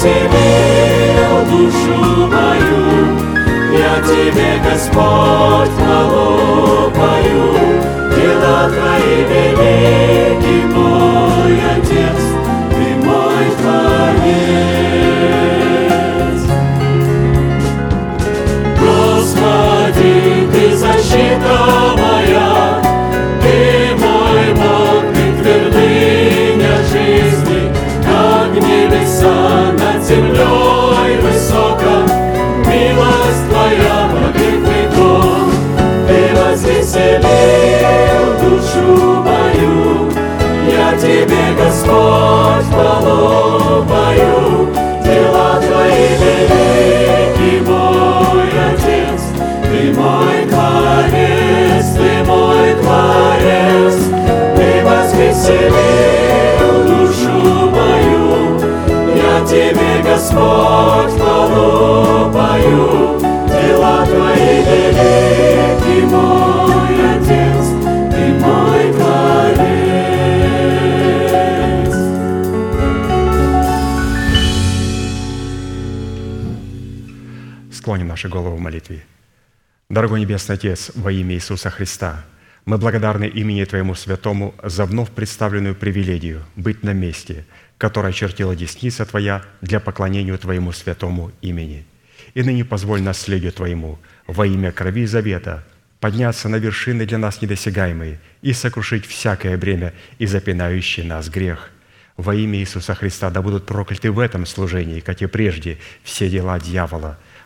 Возвеселил душу мою, я тебе, Господь, хвалу пою, дела твои велики, мой Отец, ты мой Творец. Господь, пою, дела Твои велики, мой Отец, Ты мой Творец, Ты мой Творец, Ты возвеселил душу мою, я Тебе, Господь, пою, дела Твои велики, мой наши головы в молитве. Дорогой Небесный Отец, во имя Иисуса Христа, мы благодарны имени Твоему Святому за вновь представленную привилегию быть на месте, которое очертила десница Твоя для поклонения Твоему святому имени. И ныне позволь наследию Твоему во имя крови завета подняться на вершины для нас недосягаемые и сокрушить всякое бремя и запинающий нас грех. Во имя Иисуса Христа да будут прокляты в этом служении, как и прежде, все дела дьявола,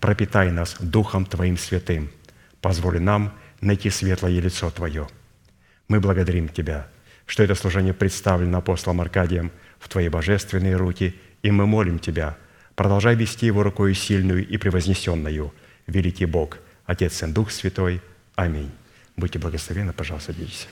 пропитай нас Духом Твоим святым, позволь нам найти светлое лицо Твое. Мы благодарим Тебя, что это служение представлено апостолом Аркадием в Твои божественные руки, и мы молим Тебя, продолжай вести его рукою сильную и превознесенную, великий Бог, Отец, Сын, Дух Святой. Аминь. Будьте благословенны, пожалуйста, садитесь.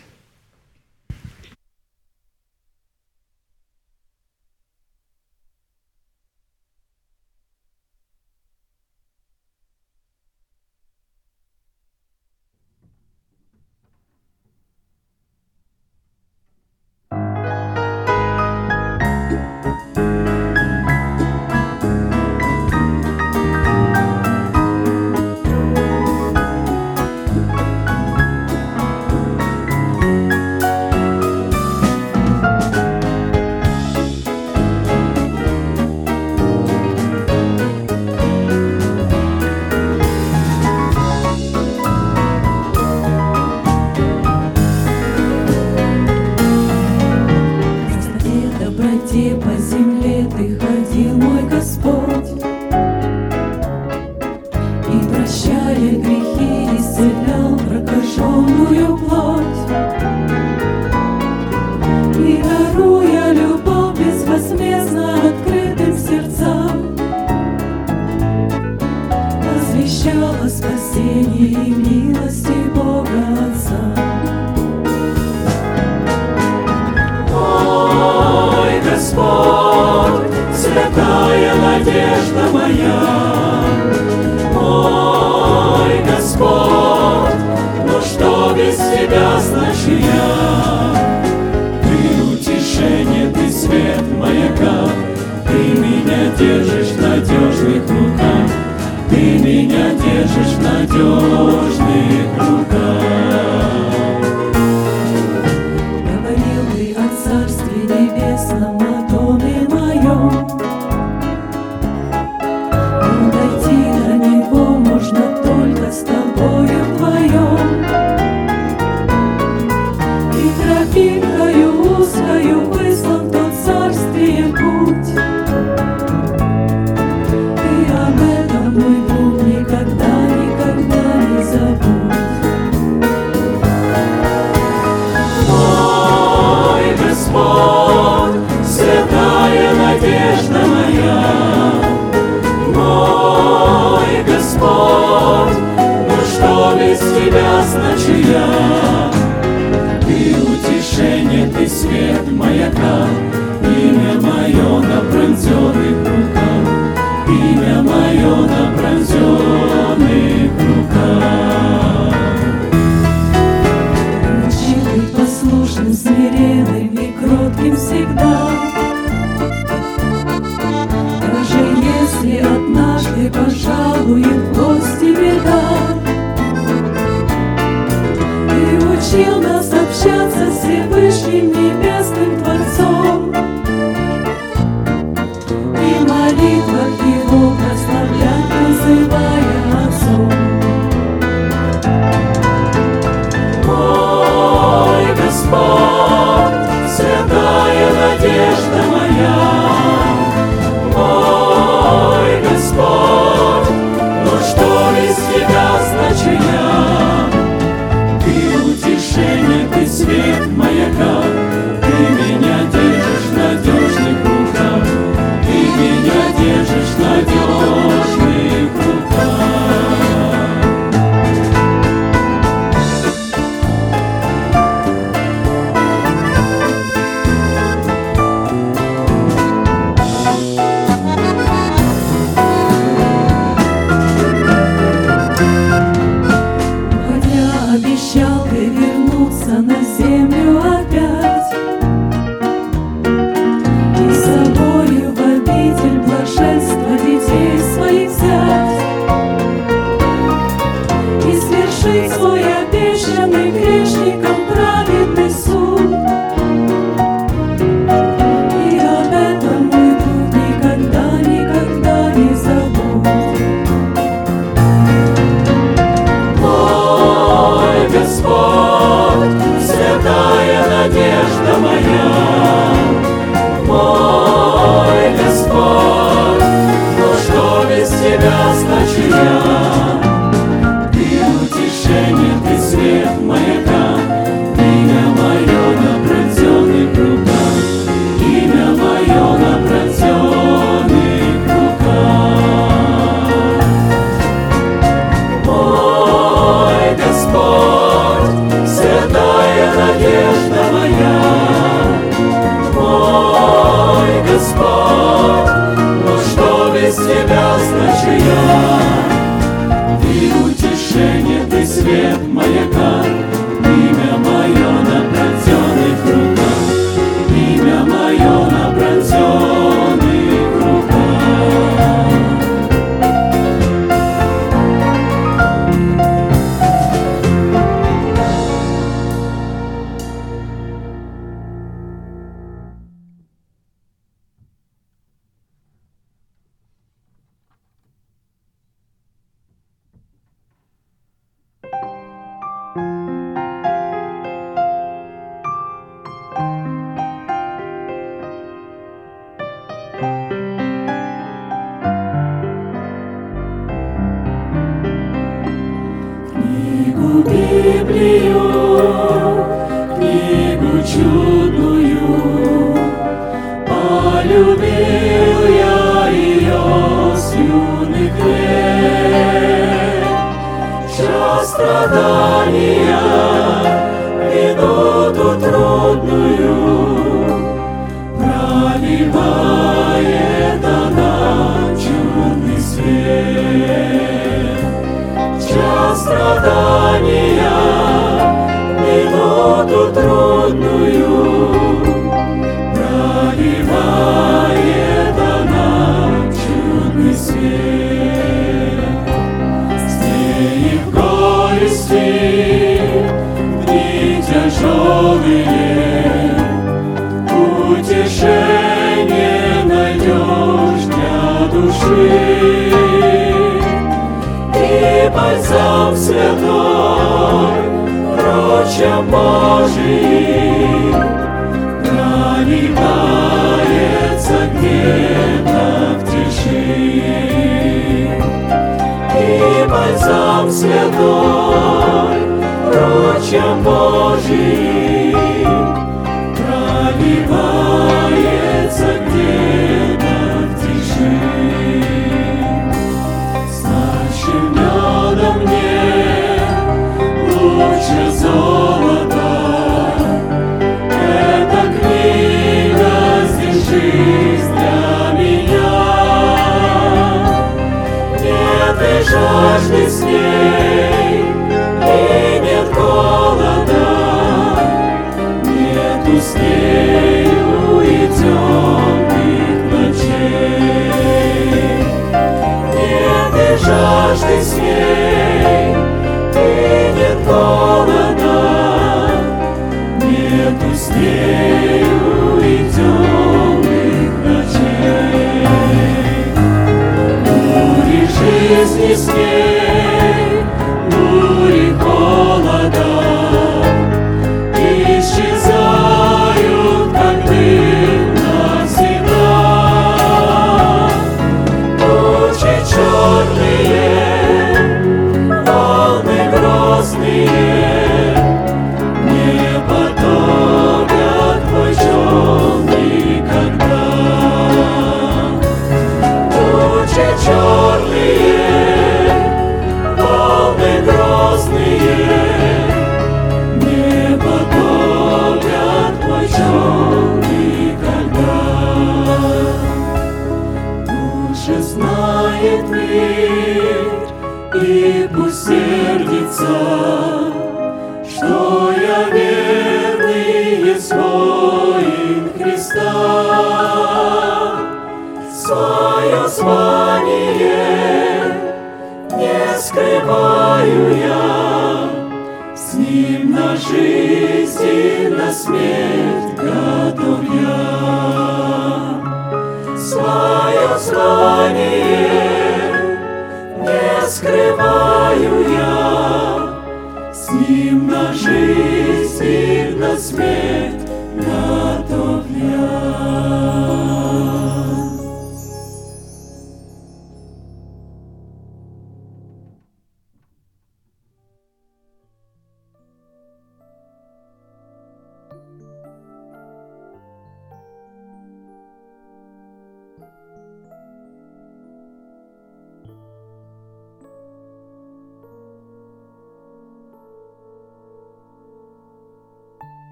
И на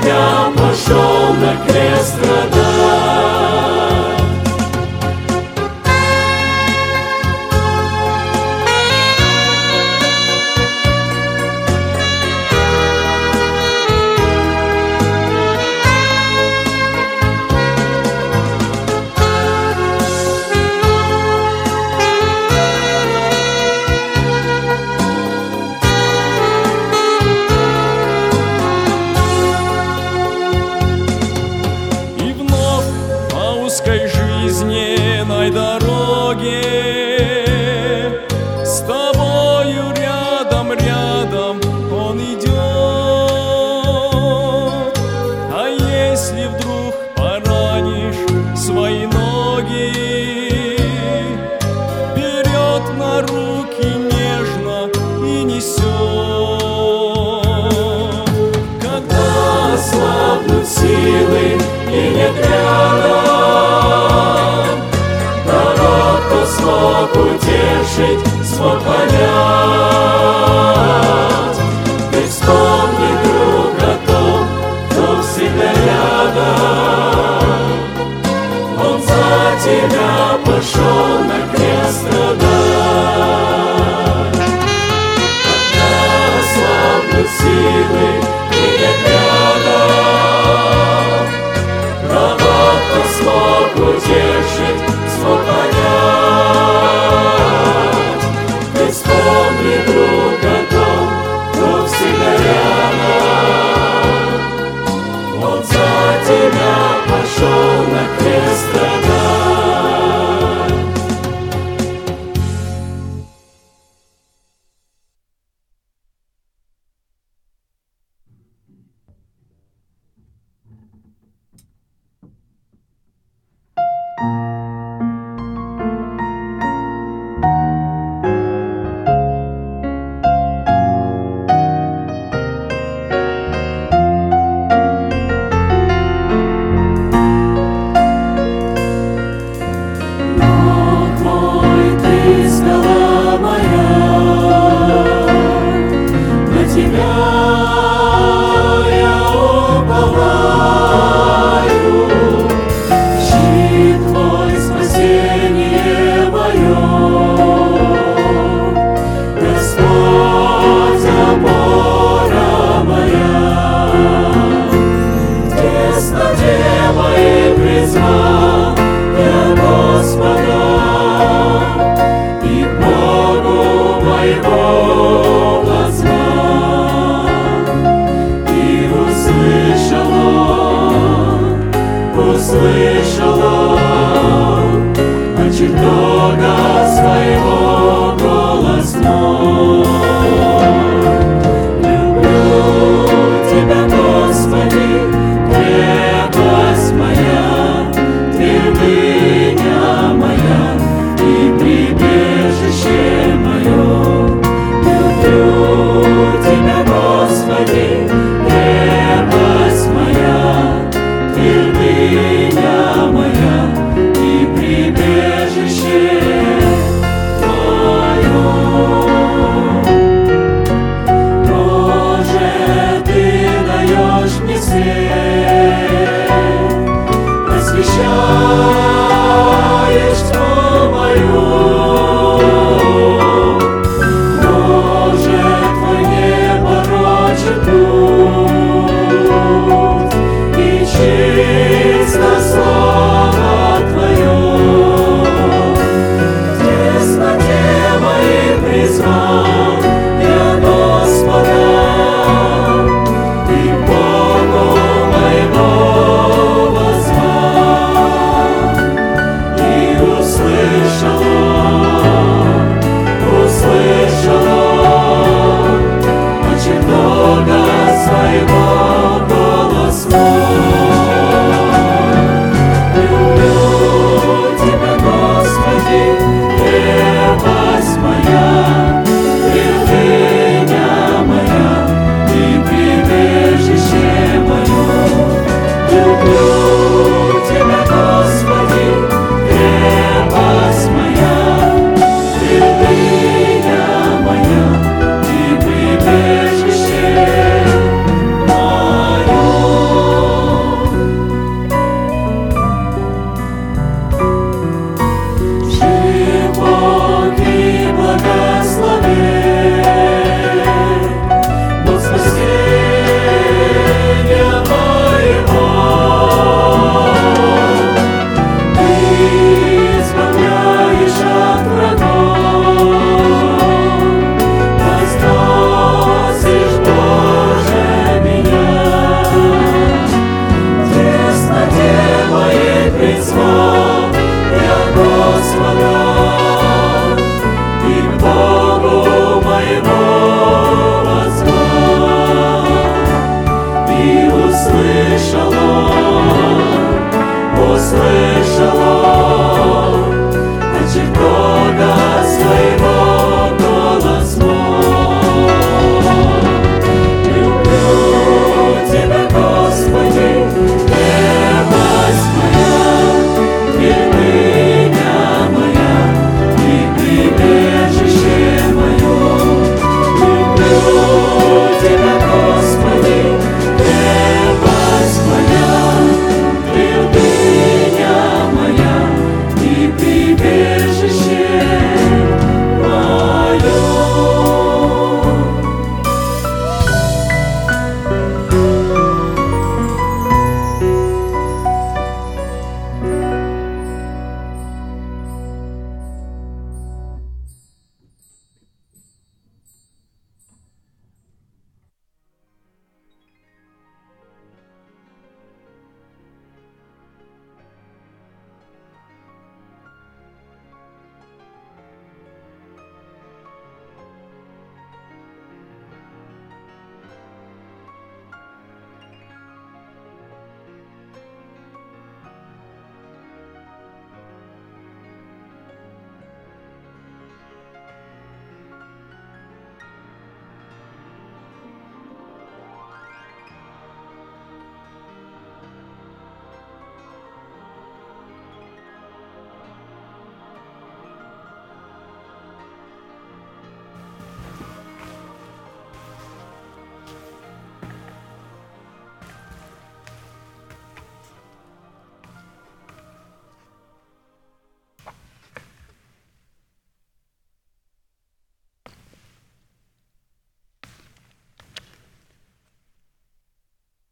тебя пошел на крест страдать.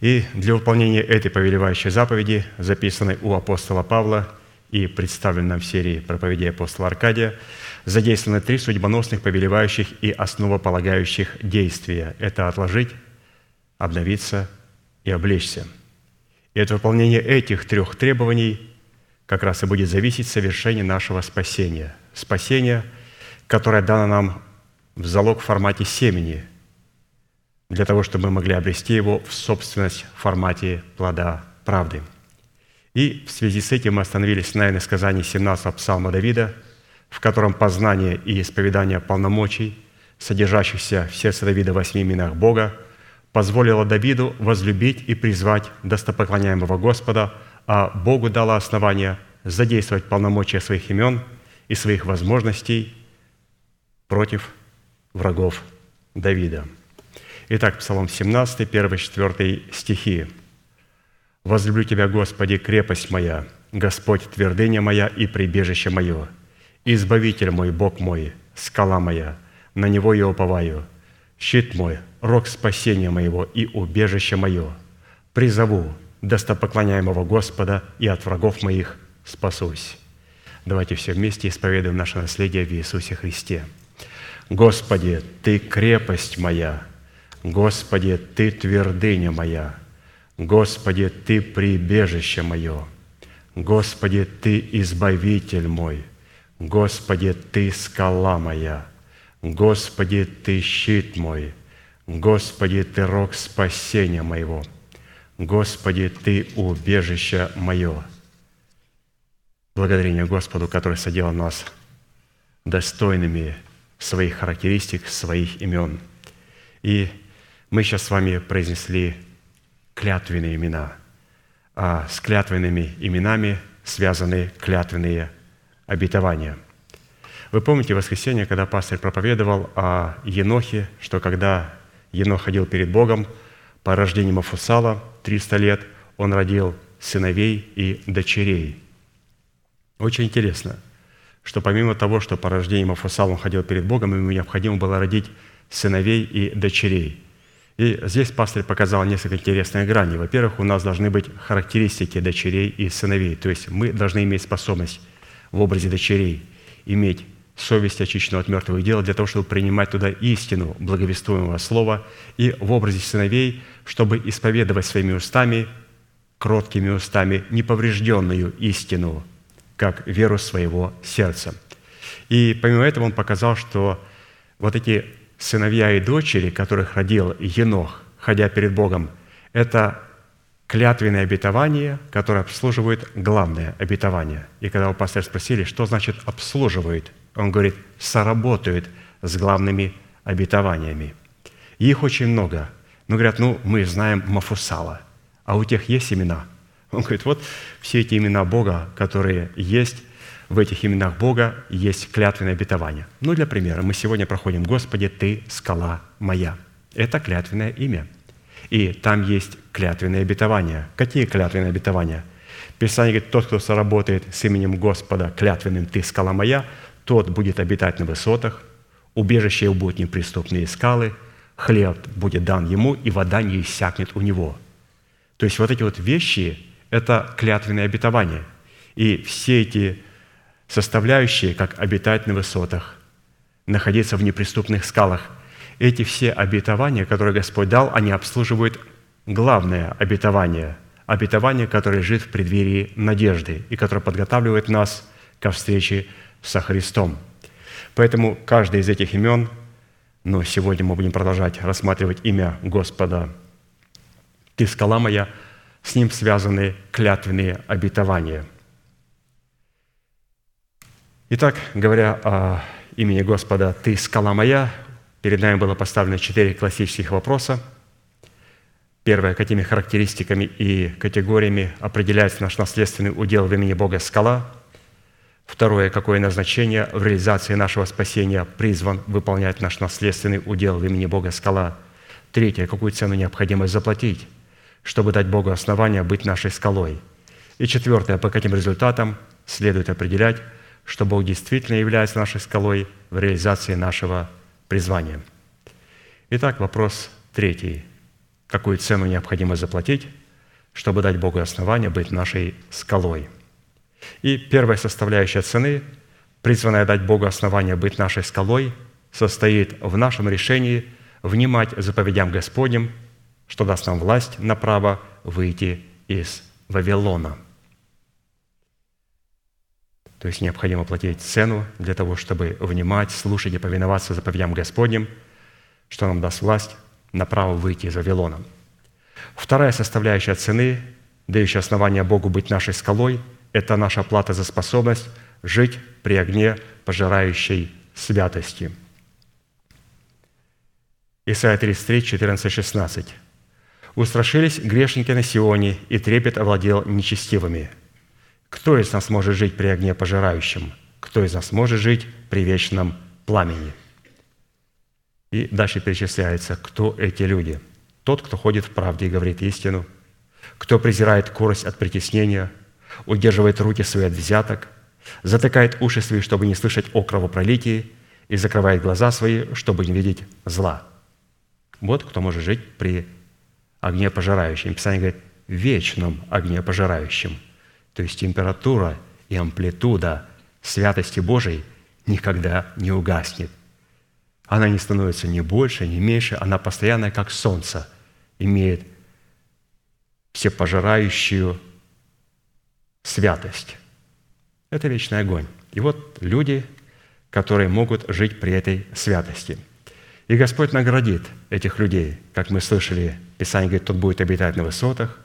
и для выполнения этой повелевающей заповеди, записанной у апостола Павла и представленной в серии проповедей апостола Аркадия, задействованы три судьбоносных, повелевающих и основополагающих действия. Это отложить, обновиться и облечься. И от выполнения этих трех требований как раз и будет зависеть совершение нашего спасения. Спасение, которое дано нам в залог в формате семени – для того, чтобы мы могли обрести его в собственность в формате плода правды. И в связи с этим мы остановились на иносказании 17 псалма Давида, в котором познание и исповедание полномочий, содержащихся в сердце Давида в восьми именах Бога, позволило Давиду возлюбить и призвать достопоклоняемого Господа, а Богу дало основание задействовать полномочия своих имен и своих возможностей против врагов Давида – Итак, Псалом 17, 1, 4 стихи. «Возлюблю Тебя, Господи, крепость моя, Господь, твердыня моя и прибежище мое, Избавитель мой, Бог мой, скала моя, на Него я уповаю, щит мой, рог спасения моего и убежище мое. Призову достопоклоняемого Господа и от врагов моих спасусь». Давайте все вместе исповедуем наше наследие в Иисусе Христе. «Господи, Ты крепость моя, Господи, Ты твердыня моя, Господи, Ты прибежище мое, Господи, Ты избавитель мой, Господи, Ты скала моя, Господи, Ты щит мой, Господи, Ты рог спасения моего, Господи, Ты убежище мое. Благодарение Господу, который соделал нас достойными своих характеристик, своих имен. И мы сейчас с вами произнесли клятвенные имена, а с клятвенными именами связаны клятвенные обетования. Вы помните воскресенье, когда пастор проповедовал о Енохе, что когда Енох ходил перед Богом, по рождению Мафусала 300 лет, он родил сыновей и дочерей. Очень интересно, что помимо того, что по рождению Мафусала он ходил перед Богом, ему необходимо было родить сыновей и дочерей – и здесь пастор показал несколько интересных граней. Во-первых, у нас должны быть характеристики дочерей и сыновей. То есть мы должны иметь способность в образе дочерей иметь совесть очищенную от мертвых дел для того, чтобы принимать туда истину благовествуемого слова, и в образе сыновей, чтобы исповедовать своими устами, кроткими устами, неповрежденную истину, как веру своего сердца. И помимо этого он показал, что вот эти сыновья и дочери, которых родил Енох, ходя перед Богом, это клятвенное обетование, которое обслуживает главное обетование. И когда у пастора спросили, что значит «обслуживает», он говорит «соработают с главными обетованиями». Их очень много. Но говорят, ну, мы знаем Мафусала, а у тех есть имена. Он говорит, вот все эти имена Бога, которые есть, в этих именах Бога есть клятвенное обетование. Ну, для примера, мы сегодня проходим «Господи, Ты – скала моя». Это клятвенное имя. И там есть клятвенные обетования. Какие клятвенные обетования? Писание говорит, тот, кто соработает с именем Господа клятвенным «Ты – скала моя», тот будет обитать на высотах, убежище его будут неприступные скалы, хлеб будет дан ему, и вода не иссякнет у него. То есть вот эти вот вещи – это клятвенные обетования. И все эти составляющие, как обитать на высотах, находиться в неприступных скалах. Эти все обетования, которые Господь дал, они обслуживают главное обетование, обетование, которое лежит в преддверии надежды и которое подготавливает нас ко встрече со Христом. Поэтому каждое из этих имен, но сегодня мы будем продолжать рассматривать имя Господа. «Ты скала моя», с ним связаны клятвенные обетования – Итак, говоря о имени Господа «Ты скала моя», перед нами было поставлено четыре классических вопроса. Первое, какими характеристиками и категориями определяется наш наследственный удел в имени Бога скала. Второе, какое назначение в реализации нашего спасения призван выполнять наш наследственный удел в имени Бога скала. Третье, какую цену необходимо заплатить, чтобы дать Богу основания быть нашей скалой. И четвертое, по каким результатам следует определять, что Бог действительно является нашей скалой в реализации нашего призвания. Итак, вопрос третий. Какую цену необходимо заплатить, чтобы дать Богу основания быть нашей скалой? И первая составляющая цены, призванная дать Богу основания быть нашей скалой, состоит в нашем решении внимать заповедям Господним, что даст нам власть на право выйти из Вавилона – то есть необходимо платить цену для того, чтобы внимать, слушать и повиноваться заповедям Господним, что нам даст власть на право выйти из Вавилона. Вторая составляющая цены, дающая основание Богу быть нашей скалой, это наша плата за способность жить при огне пожирающей святости. Исайя 33, 14, 16. «Устрашились грешники на Сионе, и трепет овладел нечестивыми. Кто из нас может жить при огне пожирающем? Кто из нас может жить при вечном пламени? И дальше перечисляется, кто эти люди. Тот, кто ходит в правде и говорит истину, кто презирает корость от притеснения, удерживает руки свои от взяток, затыкает уши свои, чтобы не слышать о кровопролитии, и закрывает глаза свои, чтобы не видеть зла. Вот кто может жить при огне пожирающем. Писание говорит, вечном огне пожирающем – то есть температура и амплитуда святости Божией никогда не угаснет. Она не становится ни больше, ни меньше, она постоянная, как солнце, имеет всепожирающую святость. Это вечный огонь. И вот люди, которые могут жить при этой святости. И Господь наградит этих людей, как мы слышали, Писание говорит, тот будет обитать на высотах,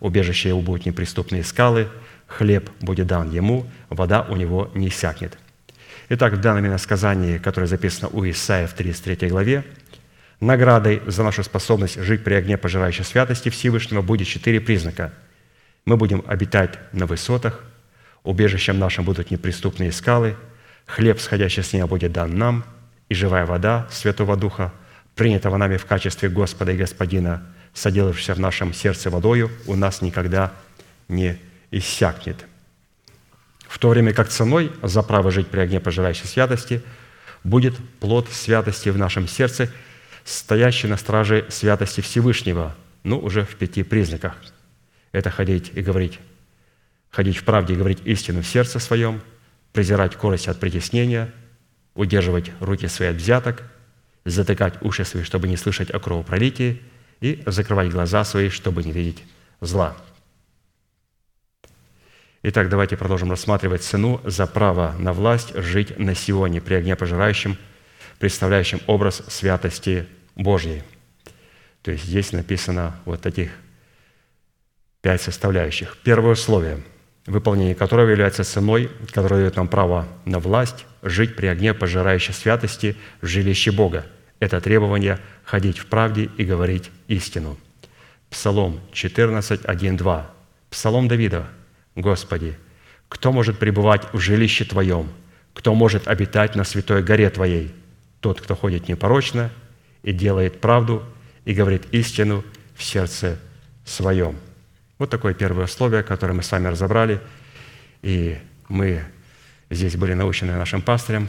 убежище его будут неприступные скалы – хлеб будет дан ему, вода у него не иссякнет». Итак, в данном иносказании, которое записано у Исаия в 33 главе, наградой за нашу способность жить при огне пожирающей святости Всевышнего будет четыре признака. Мы будем обитать на высотах, убежищем нашим будут неприступные скалы, хлеб, сходящий с неба, будет дан нам, и живая вода Святого Духа, принятого нами в качестве Господа и Господина, соделавшегося в нашем сердце водою, у нас никогда не иссякнет. В то время как ценой за право жить при огне пожирающей святости будет плод святости в нашем сердце, стоящий на страже святости Всевышнего, ну, уже в пяти признаках. Это ходить и говорить, ходить в правде и говорить истину в сердце своем, презирать корость от притеснения, удерживать руки свои от взяток, затыкать уши свои, чтобы не слышать о кровопролитии, и закрывать глаза свои, чтобы не видеть зла. Итак, давайте продолжим рассматривать цену за право на власть жить на Сионе при огне пожирающем, представляющем образ святости Божьей. То есть здесь написано вот таких пять составляющих. Первое условие, выполнение которого является ценой, которая дает нам право на власть жить при огне пожирающей святости в жилище Бога. Это требование ходить в правде и говорить истину. Псалом 14, 1, 2. Псалом Давида – Господи, кто может пребывать в жилище Твоем? Кто может обитать на святой горе Твоей? Тот, кто ходит непорочно и делает правду и говорит истину в сердце своем. Вот такое первое условие, которое мы с вами разобрали. И мы здесь были научены нашим пастырем,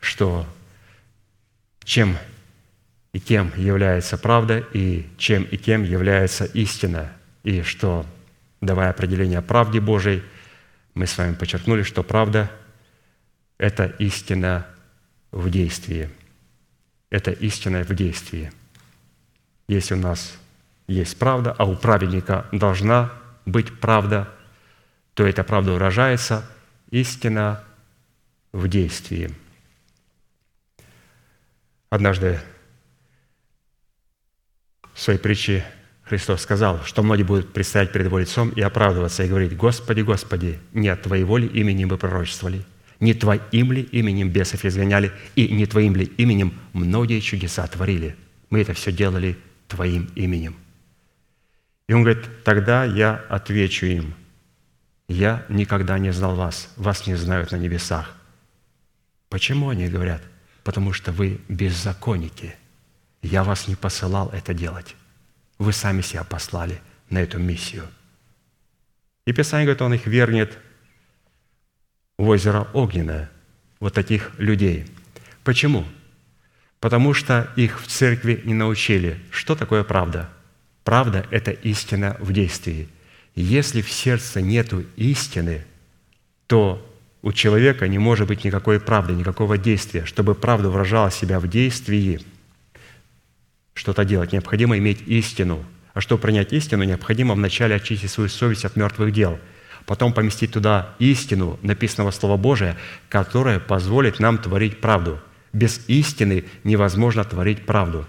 что чем и кем является правда, и чем и кем является истина, и что давая определение правде Божией, мы с вами подчеркнули, что правда – это истина в действии. Это истина в действии. Если у нас есть правда, а у праведника должна быть правда, то эта правда выражается истина в действии. Однажды в своей притче Христос сказал, что многие будут предстоять перед Его лицом и оправдываться, и говорить, «Господи, Господи, не от Твоего ли имени мы пророчествовали? Не Твоим ли именем бесов изгоняли? И не Твоим ли именем многие чудеса творили? Мы это все делали Твоим именем». И он говорит, тогда я отвечу им, я никогда не знал вас, вас не знают на небесах. Почему они говорят? Потому что вы беззаконники. Я вас не посылал это делать. Вы сами себя послали на эту миссию. И Писание говорит, он их вернет в озеро Огненное, вот таких людей. Почему? Потому что их в церкви не научили, что такое правда. Правда – это истина в действии. Если в сердце нету истины, то у человека не может быть никакой правды, никакого действия. Чтобы правда выражала себя в действии, что-то делать, необходимо иметь истину. А чтобы принять истину, необходимо вначале очистить свою совесть от мертвых дел – потом поместить туда истину написанного Слова Божия, которое позволит нам творить правду. Без истины невозможно творить правду.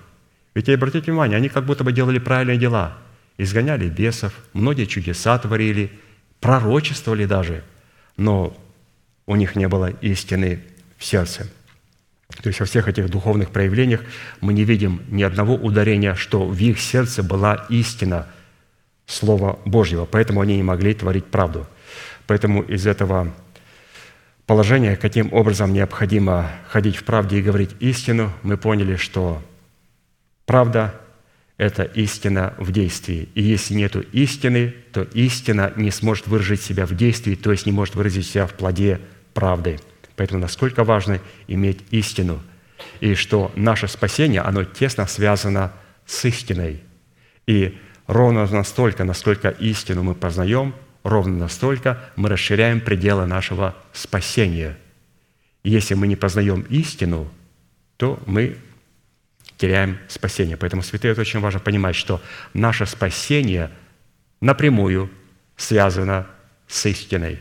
Ведь обратите внимание, они как будто бы делали правильные дела. Изгоняли бесов, многие чудеса творили, пророчествовали даже, но у них не было истины в сердце. То есть во всех этих духовных проявлениях мы не видим ни одного ударения, что в их сердце была истина – Слова Божьего, поэтому они не могли творить правду. Поэтому из этого положения, каким образом необходимо ходить в правде и говорить истину, мы поняли, что правда – это истина в действии. И если нет истины, то истина не сможет выразить себя в действии, то есть не может выразить себя в плоде правды. Поэтому насколько важно иметь истину, и что наше спасение, оно тесно связано с истиной. И Ровно настолько, насколько истину мы познаем, ровно настолько мы расширяем пределы нашего спасения. если мы не познаем истину, то мы теряем спасение. Поэтому, святые, это очень важно понимать, что наше спасение напрямую связано с истиной.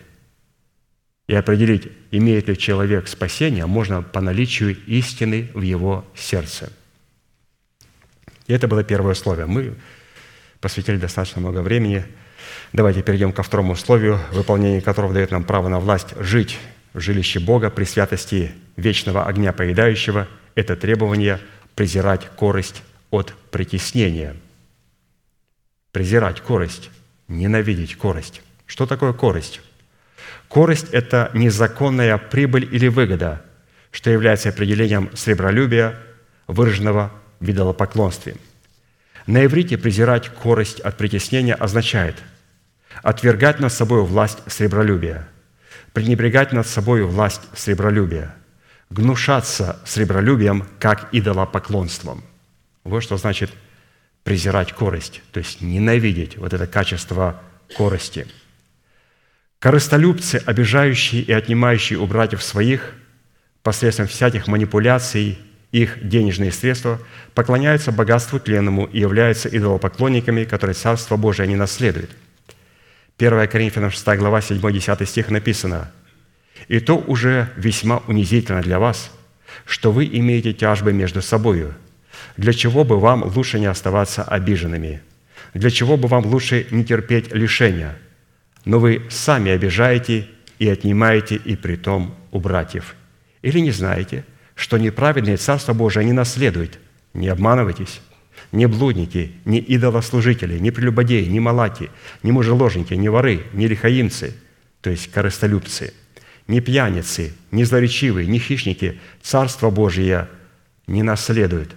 И определить, имеет ли человек спасение, можно по наличию истины в его сердце. И это было первое условие. Мы посвятили достаточно много времени. Давайте перейдем ко второму условию, выполнение которого дает нам право на власть жить в жилище Бога при святости вечного огня поедающего. Это требование презирать корость от притеснения. Презирать корость, ненавидеть корость. Что такое корость? Корость – это незаконная прибыль или выгода, что является определением сребролюбия, выраженного в идолопоклонстве – на иврите презирать корость от притеснения означает отвергать над собой власть сребролюбия, пренебрегать над собой власть сребролюбия, гнушаться сребролюбием как идолопоклонством. Вот что значит презирать корость, то есть ненавидеть вот это качество корости. Корыстолюбцы, обижающие и отнимающие у братьев своих посредством всяких манипуляций – их денежные средства, поклоняются богатству тленному и являются идолопоклонниками, которые Царство Божие не наследуют. 1 Коринфянам 6 глава 7-10 стих написано, «И то уже весьма унизительно для вас, что вы имеете тяжбы между собою. Для чего бы вам лучше не оставаться обиженными? Для чего бы вам лучше не терпеть лишения? Но вы сами обижаете и отнимаете и притом у братьев. Или не знаете – что неправедные Царство Божие не наследуют. Не обманывайтесь. Не блудники, не идолослужители, не прелюбодеи, не малати, не мужеложники, не воры, не лихаимцы, то есть корыстолюбцы, не пьяницы, не злоречивые, не хищники Царство Божие не наследуют.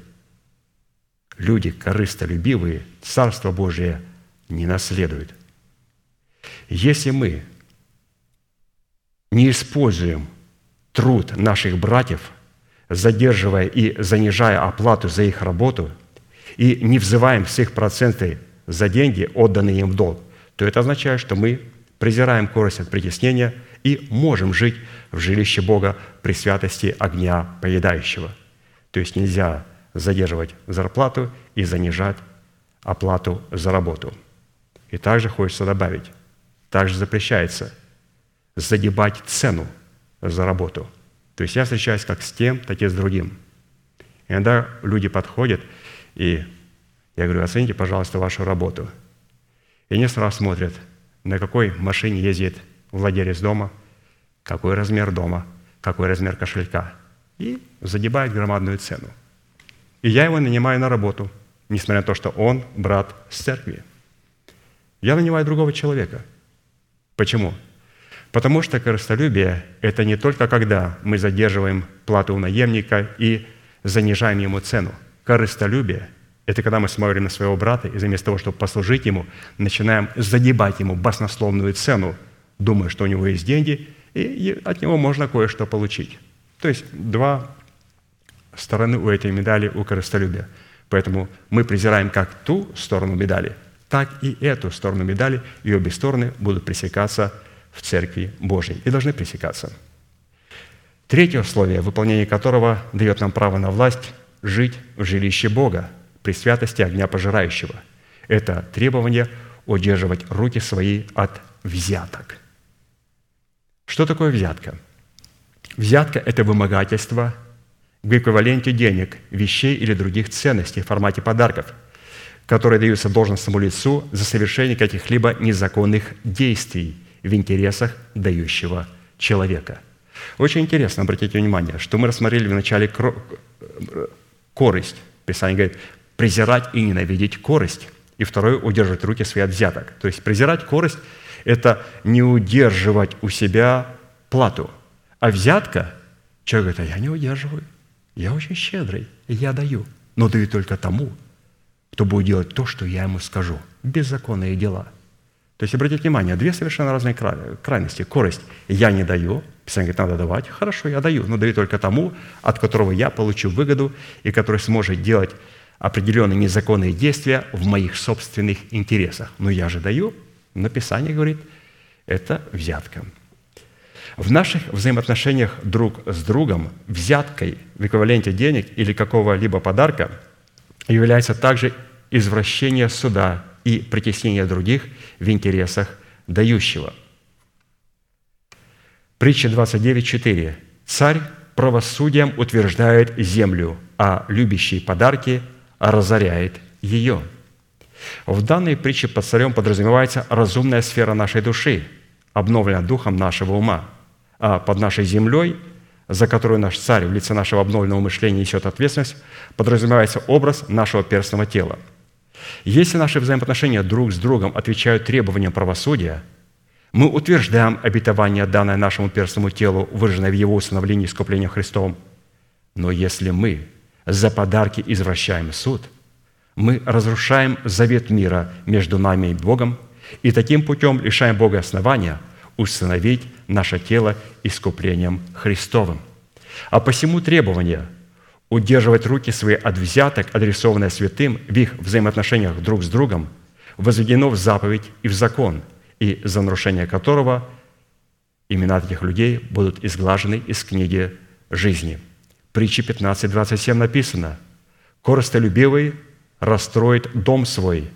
Люди корыстолюбивые Царство Божие не наследуют. Если мы не используем труд наших братьев – задерживая и занижая оплату за их работу, и не взываем с их проценты за деньги, отданные им в долг, то это означает, что мы презираем корость от притеснения и можем жить в жилище Бога при святости огня поедающего. То есть нельзя задерживать зарплату и занижать оплату за работу. И также хочется добавить, также запрещается задебать цену за работу – то есть я встречаюсь как с тем, так и с другим. Иногда люди подходят, и я говорю, оцените, пожалуйста, вашу работу. И они сразу смотрят, на какой машине ездит владелец дома, какой размер дома, какой размер кошелька. И задебают громадную цену. И я его нанимаю на работу, несмотря на то, что он брат с церкви. Я нанимаю другого человека. Почему? Потому что корыстолюбие – это не только когда мы задерживаем плату у наемника и занижаем ему цену. Корыстолюбие – это когда мы смотрим на своего брата и вместо того, чтобы послужить ему, начинаем загибать ему баснословную цену, думая, что у него есть деньги, и от него можно кое-что получить. То есть два стороны у этой медали у корыстолюбия. Поэтому мы презираем как ту сторону медали, так и эту сторону медали, и обе стороны будут пресекаться в Церкви Божьей и должны пресекаться. Третье условие, выполнение которого дает нам право на власть жить в жилище Бога при святости огня пожирающего. Это требование удерживать руки свои от взяток. Что такое взятка? Взятка – это вымогательство в эквиваленте денег, вещей или других ценностей в формате подарков, которые даются должностному лицу за совершение каких-либо незаконных действий в интересах дающего человека. Очень интересно, обратите внимание, что мы рассмотрели в начале корость. Писание говорит, презирать и ненавидеть корость. И второе, удерживать руки свои от взяток. То есть презирать корость – это не удерживать у себя плату. А взятка, человек говорит, а я не удерживаю. Я очень щедрый, я даю. Но даю только тому, кто будет делать то, что я ему скажу. Беззаконные дела. То есть, обратите внимание, две совершенно разные крайности. Корость – я не даю, Писание говорит, надо давать. Хорошо, я даю, но даю только тому, от которого я получу выгоду и который сможет делать определенные незаконные действия в моих собственных интересах. Но я же даю, но Писание говорит, это взятка. В наших взаимоотношениях друг с другом взяткой в эквиваленте денег или какого-либо подарка является также извращение суда и притеснение других в интересах дающего. Притча 29.4. «Царь правосудием утверждает землю, а любящий подарки разоряет ее». В данной притче под царем подразумевается разумная сфера нашей души, обновленная духом нашего ума – а под нашей землей, за которую наш царь в лице нашего обновленного мышления несет ответственность, подразумевается образ нашего перстного тела. Если наши взаимоотношения друг с другом отвечают требованиям правосудия, мы утверждаем обетование, данное нашему перстному телу, выраженное в его установлении искупления Христом. Но если мы за подарки извращаем суд, мы разрушаем завет мира между нами и Богом и таким путем лишаем Бога основания – установить наше тело искуплением Христовым. А посему требование удерживать руки свои от взяток, адресованное святым в их взаимоотношениях друг с другом, возведено в заповедь и в закон, и за нарушение которого имена этих людей будут изглажены из книги жизни. Притче 15, 27 написано, «Коростолюбивый расстроит дом свой,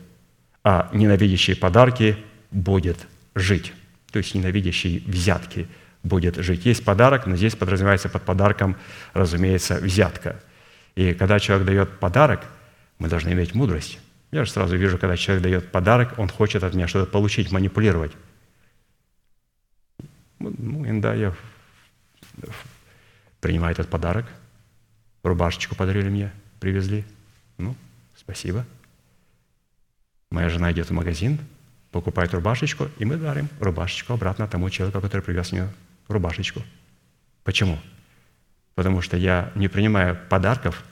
а ненавидящий подарки будет жить» то есть ненавидящий взятки, будет жить. Есть подарок, но здесь подразумевается под подарком, разумеется, взятка. И когда человек дает подарок, мы должны иметь мудрость. Я же сразу вижу, когда человек дает подарок, он хочет от меня что-то получить, манипулировать. Ну, иногда я принимаю этот подарок. Рубашечку подарили мне, привезли. Ну, спасибо. Моя жена идет в магазин, покупает рубашечку, и мы дарим рубашечку обратно тому человеку, который привез мне рубашечку. Почему? Потому что я не принимаю подарков,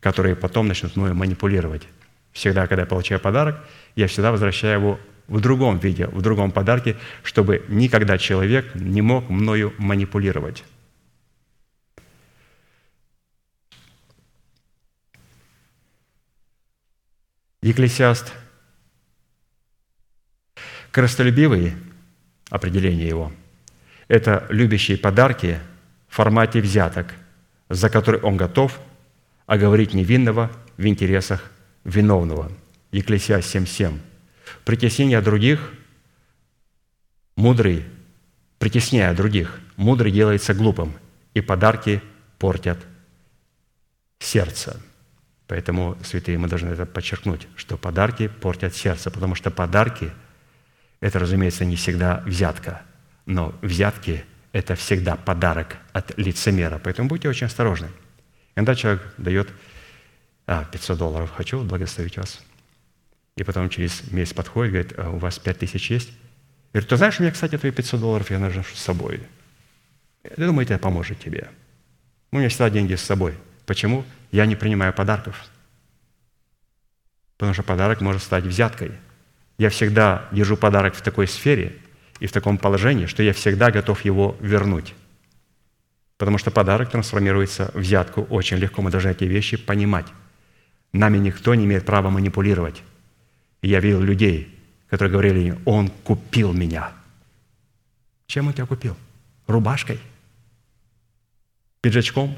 которые потом начнут мною манипулировать. Всегда, когда я получаю подарок, я всегда возвращаю его в другом виде, в другом подарке, чтобы никогда человек не мог мною манипулировать. Екклесиаст Коростолюбивый, определение его, это любящие подарки в формате взяток, за которые он готов оговорить невинного в интересах виновного. Екклесия 7.7. Притеснение других, мудрый, притесняя других, мудрый делается глупым, и подарки портят сердце. Поэтому, святые, мы должны это подчеркнуть, что подарки портят сердце, потому что подарки – это, разумеется, не всегда взятка, но взятки – это всегда подарок от лицемера. Поэтому будьте очень осторожны. Когда человек дает а, 500 долларов, хочу благословить вас. И потом через месяц подходит, говорит, а у вас пять тысяч есть? Я говорю, ты знаешь, у меня, кстати, твои 500 долларов я ношу с собой. Я думаю, это поможет тебе. У меня всегда деньги с собой. Почему? Я не принимаю подарков. Потому что подарок может стать взяткой. Я всегда держу подарок в такой сфере и в таком положении, что я всегда готов его вернуть. Потому что подарок трансформируется в взятку очень легко. Мы должны эти вещи понимать. Нами никто не имеет права манипулировать. Я видел людей, которые говорили, он купил меня. Чем он тебя купил? Рубашкой? Пиджачком?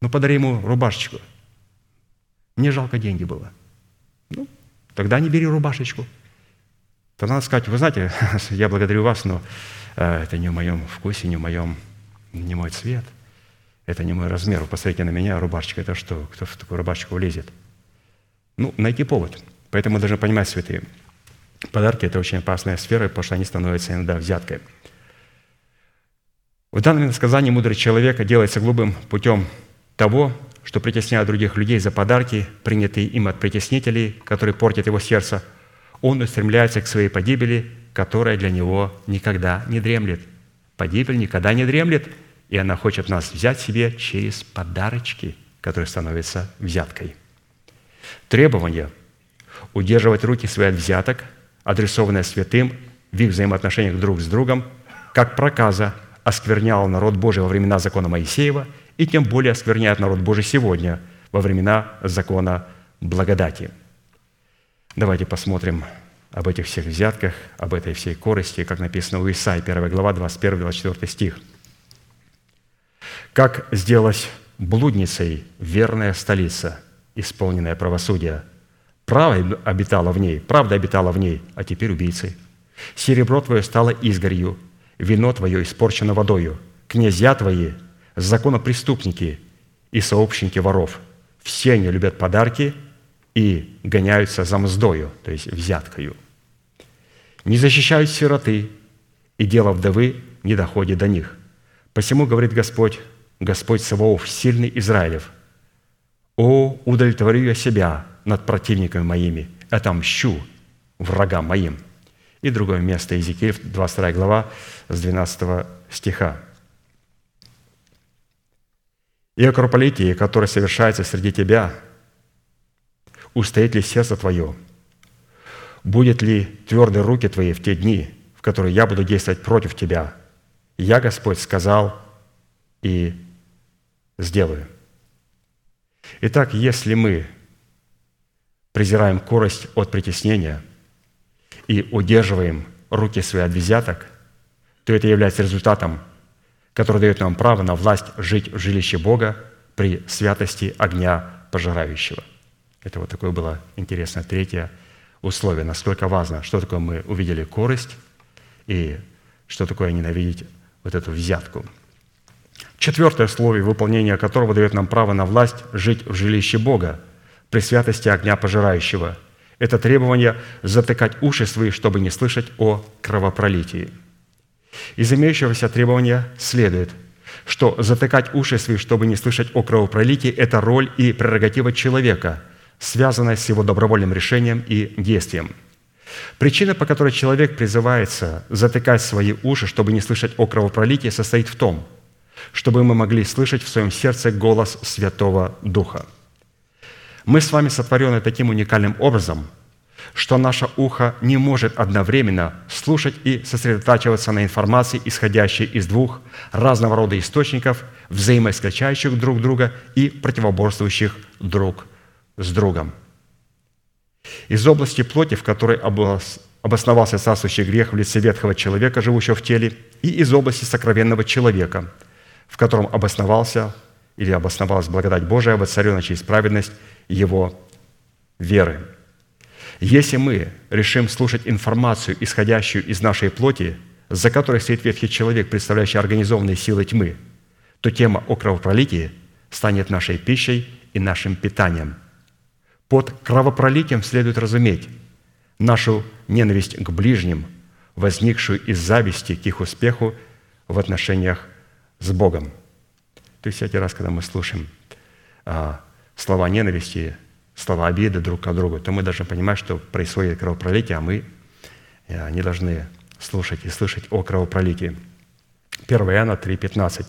Ну, подари ему рубашечку. Мне жалко деньги было. Ну, тогда не бери рубашечку. Тогда надо сказать, вы знаете, я благодарю вас, но э, это не в моем вкусе, не в моем не мой цвет, это не мой размер. Вы посмотрите на меня, рубашечка, это что? Кто в такую рубашечку влезет? Ну, найти повод. Поэтому мы должны понимать, святые, подарки – это очень опасная сфера, потому что они становятся иногда взяткой. В данном сказании мудрый человек делается глупым путем того, что притесняя других людей за подарки, принятые им от притеснителей, которые портят его сердце, он устремляется к своей погибели, которая для него никогда не дремлет – Погибель никогда не дремлет, и она хочет нас взять себе через подарочки, которые становятся взяткой. Требование – удерживать руки свои от взяток, адресованное святым в их взаимоотношениях друг с другом, как проказа осквернял народ Божий во времена закона Моисеева и тем более оскверняет народ Божий сегодня во времена закона благодати. Давайте посмотрим об этих всех взятках, об этой всей корости, как написано у Исаии, 1 глава, 21-24 стих. «Как сделалась блудницей верная столица, исполненная правосудия. Право обитала в ней, правда обитала в ней, а теперь убийцей. Серебро твое стало изгорью, вино твое испорчено водою, князья твои – законопреступники и сообщники воров. Все они любят подарки – и гоняются за мздою, то есть взяткою. Не защищают сироты, и дело вдовы не доходит до них. Посему, говорит Господь, Господь Саваоф, сильный Израилев, «О, удовлетворю я себя над противниками моими, отомщу врагам моим». И другое место, Иезекииль, 22 глава, с 12 стиха. «И о кровопролитии, совершается среди тебя, устоит ли сердце твое? Будет ли твердые руки твои в те дни, в которые я буду действовать против тебя? Я, Господь, сказал и сделаю. Итак, если мы презираем корость от притеснения и удерживаем руки свои от взяток, то это является результатом, который дает нам право на власть жить в жилище Бога при святости огня пожирающего. Это вот такое было интересное третье условие, насколько важно, что такое мы увидели корость и что такое ненавидеть вот эту взятку. Четвертое условие, выполнение которого дает нам право на власть жить в жилище Бога при святости огня пожирающего. Это требование затыкать уши свои, чтобы не слышать о кровопролитии. Из имеющегося требования следует, что затыкать уши свои, чтобы не слышать о кровопролитии – это роль и прерогатива человека – связанная с его добровольным решением и действием. Причина, по которой человек призывается затыкать свои уши, чтобы не слышать о кровопролитии, состоит в том, чтобы мы могли слышать в своем сердце голос Святого Духа. Мы с вами сотворены таким уникальным образом, что наше ухо не может одновременно слушать и сосредотачиваться на информации, исходящей из двух разного рода источников, взаимоисключающих друг друга и противоборствующих друг с другом. Из области плоти, в которой обосновался царствующий грех в лице ветхого человека, живущего в теле, и из области сокровенного человека, в котором обосновался или обосновалась благодать Божия, воцарена через праведность его веры. Если мы решим слушать информацию, исходящую из нашей плоти, за которой стоит ветхий человек, представляющий организованные силы тьмы, то тема о кровопролитии станет нашей пищей и нашим питанием – под кровопролитием следует разуметь нашу ненависть к ближним, возникшую из зависти к их успеху в отношениях с Богом. То есть всякий раз, когда мы слушаем а, слова ненависти, слова обиды друг к другу, то мы должны понимать, что происходит кровопролитие, а мы э, не должны слушать и слышать о кровопролитии. 1 Иоанна 3,15.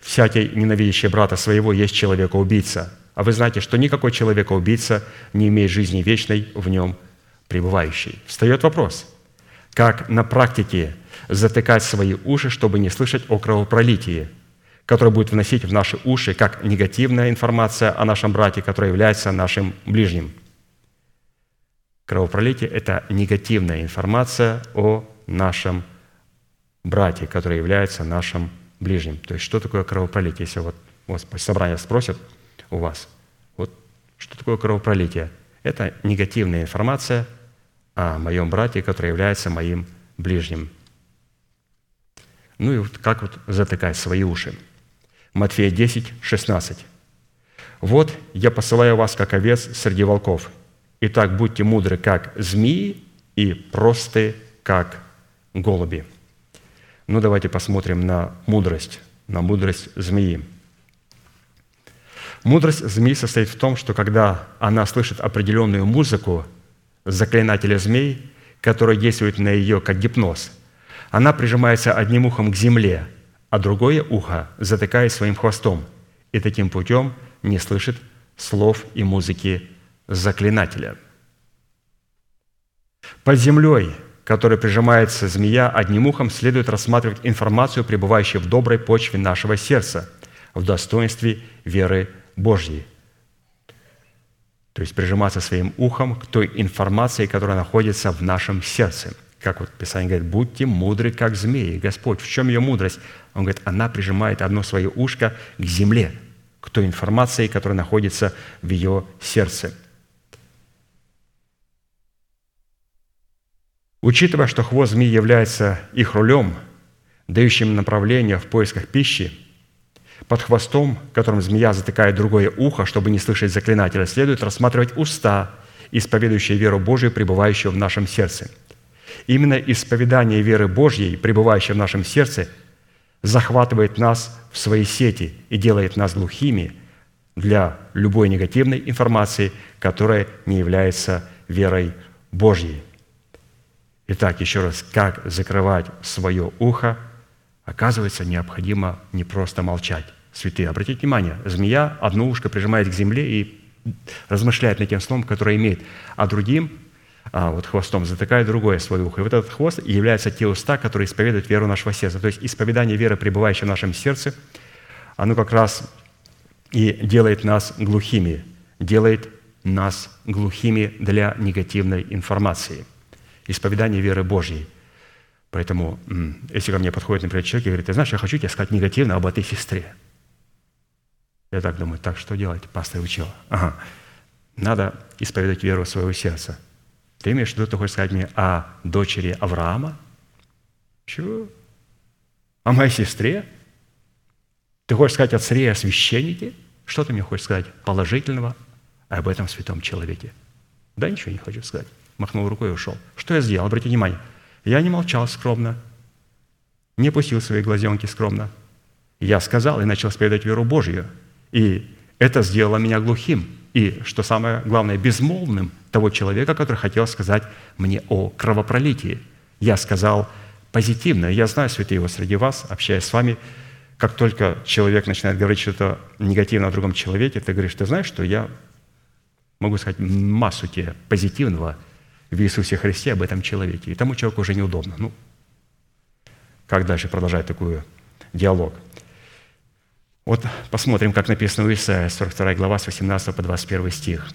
«Всякий, ненавидящий брата своего, есть человека-убийца. А вы знаете, что никакой человека-убийца не имеет жизни вечной в нем пребывающей». Встает вопрос, как на практике затыкать свои уши, чтобы не слышать о кровопролитии, которое будет вносить в наши уши как негативная информация о нашем брате, который является нашим ближним. Кровопролитие – это негативная информация о нашем брате, который является нашим ближним. То есть что такое кровопролитие? Если вот, вот собрание спросят у вас, вот что такое кровопролитие? Это негативная информация о моем брате, который является моим ближним. Ну и вот как вот затыкать свои уши? Матфея 10, 16. «Вот я посылаю вас, как овец среди волков. Итак, будьте мудры, как змеи, и просты, как голуби». Ну, давайте посмотрим на мудрость, на мудрость змеи. Мудрость змеи состоит в том, что когда она слышит определенную музыку заклинателя змей, который действует на ее как гипноз, она прижимается одним ухом к земле, а другое ухо затыкает своим хвостом и таким путем не слышит слов и музыки заклинателя. Под землей которой прижимается змея, одним ухом следует рассматривать информацию, пребывающую в доброй почве нашего сердца, в достоинстве веры Божьей. То есть прижиматься своим ухом к той информации, которая находится в нашем сердце. Как вот Писание говорит, будьте мудры, как змеи. Господь, в чем ее мудрость? Он говорит, она прижимает одно свое ушко к земле, к той информации, которая находится в ее сердце – Учитывая, что хвост змеи является их рулем, дающим направление в поисках пищи, под хвостом, которым змея затыкает другое ухо, чтобы не слышать заклинателя, следует рассматривать уста, исповедующие веру Божию, пребывающую в нашем сердце. Именно исповедание веры Божьей, пребывающей в нашем сердце, захватывает нас в свои сети и делает нас глухими для любой негативной информации, которая не является верой Божьей. Итак, еще раз, как закрывать свое ухо? Оказывается, необходимо не просто молчать. Святые, обратите внимание, змея одно ушко прижимает к земле и размышляет над тем словом, которое имеет, а другим вот хвостом затыкает другое свое ухо. И вот этот хвост является те уста, которые исповедуют веру нашего сердца. То есть исповедание веры, пребывающей в нашем сердце, оно как раз и делает нас глухими, делает нас глухими для негативной информации – исповедание веры Божьей. Поэтому, если ко мне подходит, например, человек и говорит, ты знаешь, я хочу тебе сказать негативно об этой сестре. Я так думаю, так что делать? Пастор учил. Ага. Надо исповедать веру своего сердца. Ты имеешь в виду, ты хочешь сказать мне о дочери Авраама? Чего? О моей сестре? Ты хочешь сказать о царе, о священнике? Что ты мне хочешь сказать положительного об этом святом человеке? Да ничего не хочу сказать махнул рукой и ушел. Что я сделал? Обратите внимание. Я не молчал скромно, не пустил свои глазенки скромно. Я сказал и начал исповедовать веру Божью. И это сделало меня глухим. И, что самое главное, безмолвным того человека, который хотел сказать мне о кровопролитии. Я сказал позитивно. Я знаю, святые его среди вас, общаясь с вами, как только человек начинает говорить что-то негативно о другом человеке, ты говоришь, ты знаешь, что я могу сказать массу тебе позитивного – в Иисусе Христе об этом человеке. И тому человеку уже неудобно. Ну, как дальше продолжать такой диалог? Вот посмотрим, как написано у Исаия, 42 глава, с 18 по 21 стих.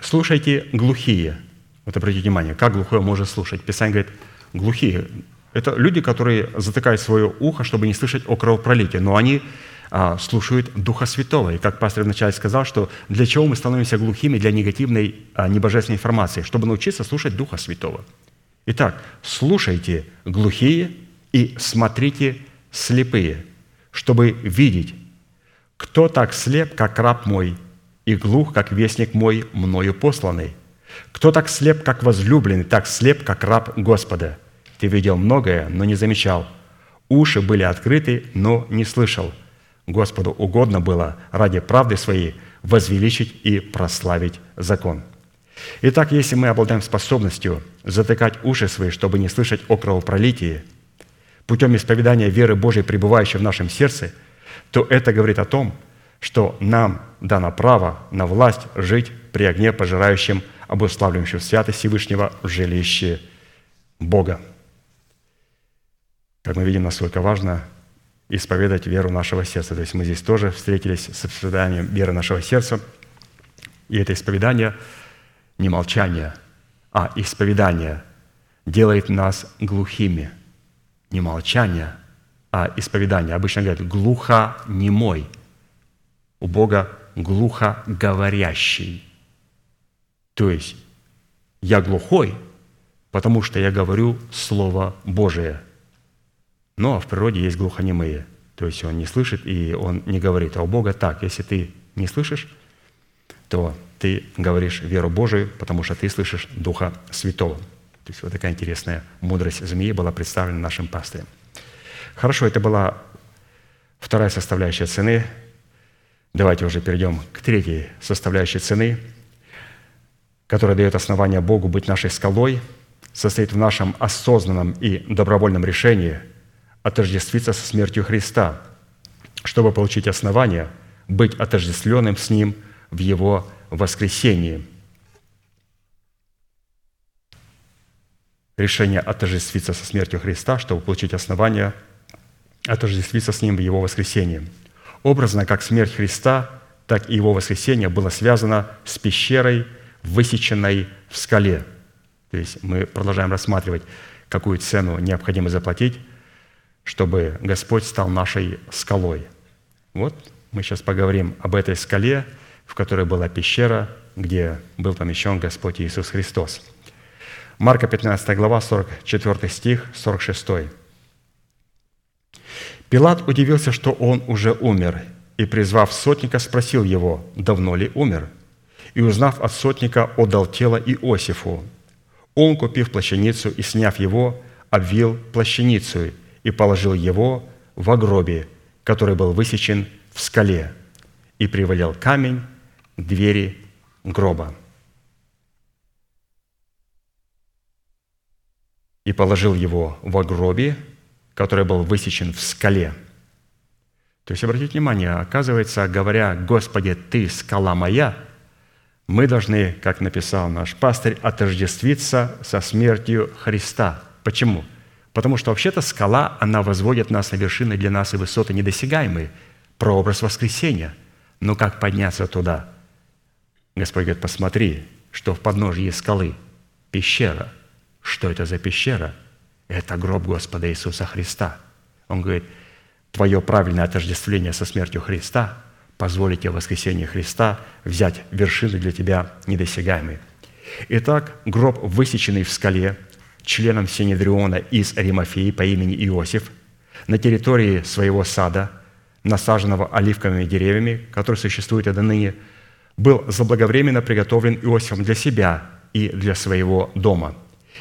«Слушайте глухие». Вот обратите внимание, как глухое может слушать. Писание говорит, глухие. Это люди, которые затыкают свое ухо, чтобы не слышать о кровопролитии, но они а, слушают Духа Святого. И как пастор вначале сказал, что для чего мы становимся глухими для негативной а, небожественной информации? Чтобы научиться слушать Духа Святого. Итак, слушайте глухие и смотрите слепые, чтобы видеть, кто так слеп, как раб мой, и глух, как вестник мой, мною посланный. Кто так слеп, как возлюбленный, так слеп, как раб Господа. Ты видел многое, но не замечал. Уши были открыты, но не слышал – Господу угодно было ради правды своей возвеличить и прославить закон. Итак, если мы обладаем способностью затыкать уши свои, чтобы не слышать о кровопролитии, путем исповедания веры Божией, пребывающей в нашем сердце, то это говорит о том, что нам дано право на власть жить при огне, пожирающем, обуславливающем святость Всевышнего в жилище Бога. Как мы видим, насколько важно исповедать веру нашего сердца. То есть мы здесь тоже встретились с исповеданием веры нашего сердца. И это исповедание не молчание, а исповедание делает нас глухими. Не молчание, а исповедание. Обычно говорят глухонемой. У Бога глухо говорящий. То есть я глухой, потому что я говорю Слово Божие. Но в природе есть глухонемые. То есть он не слышит и он не говорит. А у Бога так, если ты не слышишь, то ты говоришь веру Божию, потому что ты слышишь Духа Святого. То есть вот такая интересная мудрость змеи была представлена нашим пастырем. Хорошо, это была вторая составляющая цены. Давайте уже перейдем к третьей составляющей цены, которая дает основание Богу быть нашей скалой, состоит в нашем осознанном и добровольном решении отождествиться со смертью Христа, чтобы получить основание быть отождествленным с Ним в Его воскресении. Решение отождествиться со смертью Христа, чтобы получить основание отождествиться с Ним в Его воскресении. Образно, как смерть Христа, так и Его воскресение было связано с пещерой, высеченной в скале. То есть мы продолжаем рассматривать, какую цену необходимо заплатить, чтобы Господь стал нашей скалой. Вот мы сейчас поговорим об этой скале, в которой была пещера, где был помещен Господь Иисус Христос. Марка 15 глава, 44 стих, 46. Пилат удивился, что он уже умер, и, призвав сотника, спросил его, давно ли умер. И, узнав от сотника, отдал тело Иосифу. Он, купив плащаницу и сняв его, обвил плащаницу и положил его в гробе, который был высечен в скале, и привалил камень к двери гроба. И положил его в гробе, который был высечен в скале. То есть, обратите внимание, оказывается, говоря, «Господи, Ты скала моя», мы должны, как написал наш пастырь, отождествиться со смертью Христа. Почему? Потому что вообще-то скала, она возводит нас на вершины для нас и высоты недосягаемые, прообраз воскресения. Но как подняться туда? Господь говорит, посмотри, что в подножье скалы пещера. Что это за пещера? Это гроб Господа Иисуса Христа. Он говорит, твое правильное отождествление со смертью Христа позволит тебе в воскресении Христа взять вершины для тебя недосягаемые. Итак, гроб, высеченный в скале, членом Синедриона из Римофеи по имени Иосиф, на территории своего сада, насаженного оливковыми деревьями, который существует и до ныне, был заблаговременно приготовлен Иосифом для себя и для своего дома.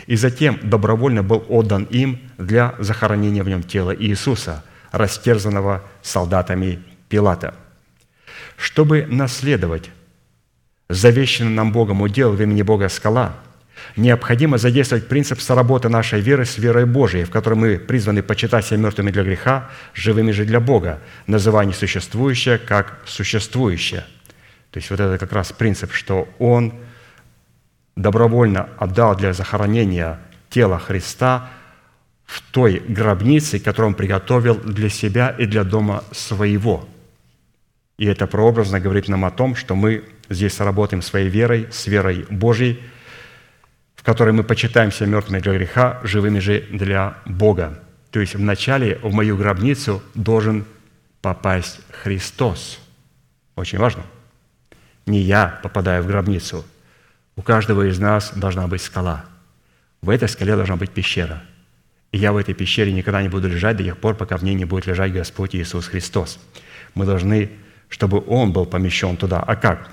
И затем добровольно был отдан им для захоронения в нем тела Иисуса, растерзанного солдатами Пилата. Чтобы наследовать завещанный нам Богом удел в имени Бога скала, необходимо задействовать принцип соработы нашей веры с верой Божией, в которой мы призваны почитать себя мертвыми для греха, живыми же для Бога, называя несуществующее как существующее – то есть вот это как раз принцип, что Он добровольно отдал для захоронения тела Христа в той гробнице, которую Он приготовил для себя и для дома своего. И это прообразно говорит нам о том, что мы здесь работаем своей верой, с верой Божьей, в которой мы почитаемся мертвыми для греха, живыми же для Бога. То есть вначале в мою гробницу должен попасть Христос. Очень важно – не я попадаю в гробницу. У каждого из нас должна быть скала. В этой скале должна быть пещера. И я в этой пещере никогда не буду лежать до тех пор, пока в ней не будет лежать Господь Иисус Христос. Мы должны, чтобы Он был помещен туда. А как?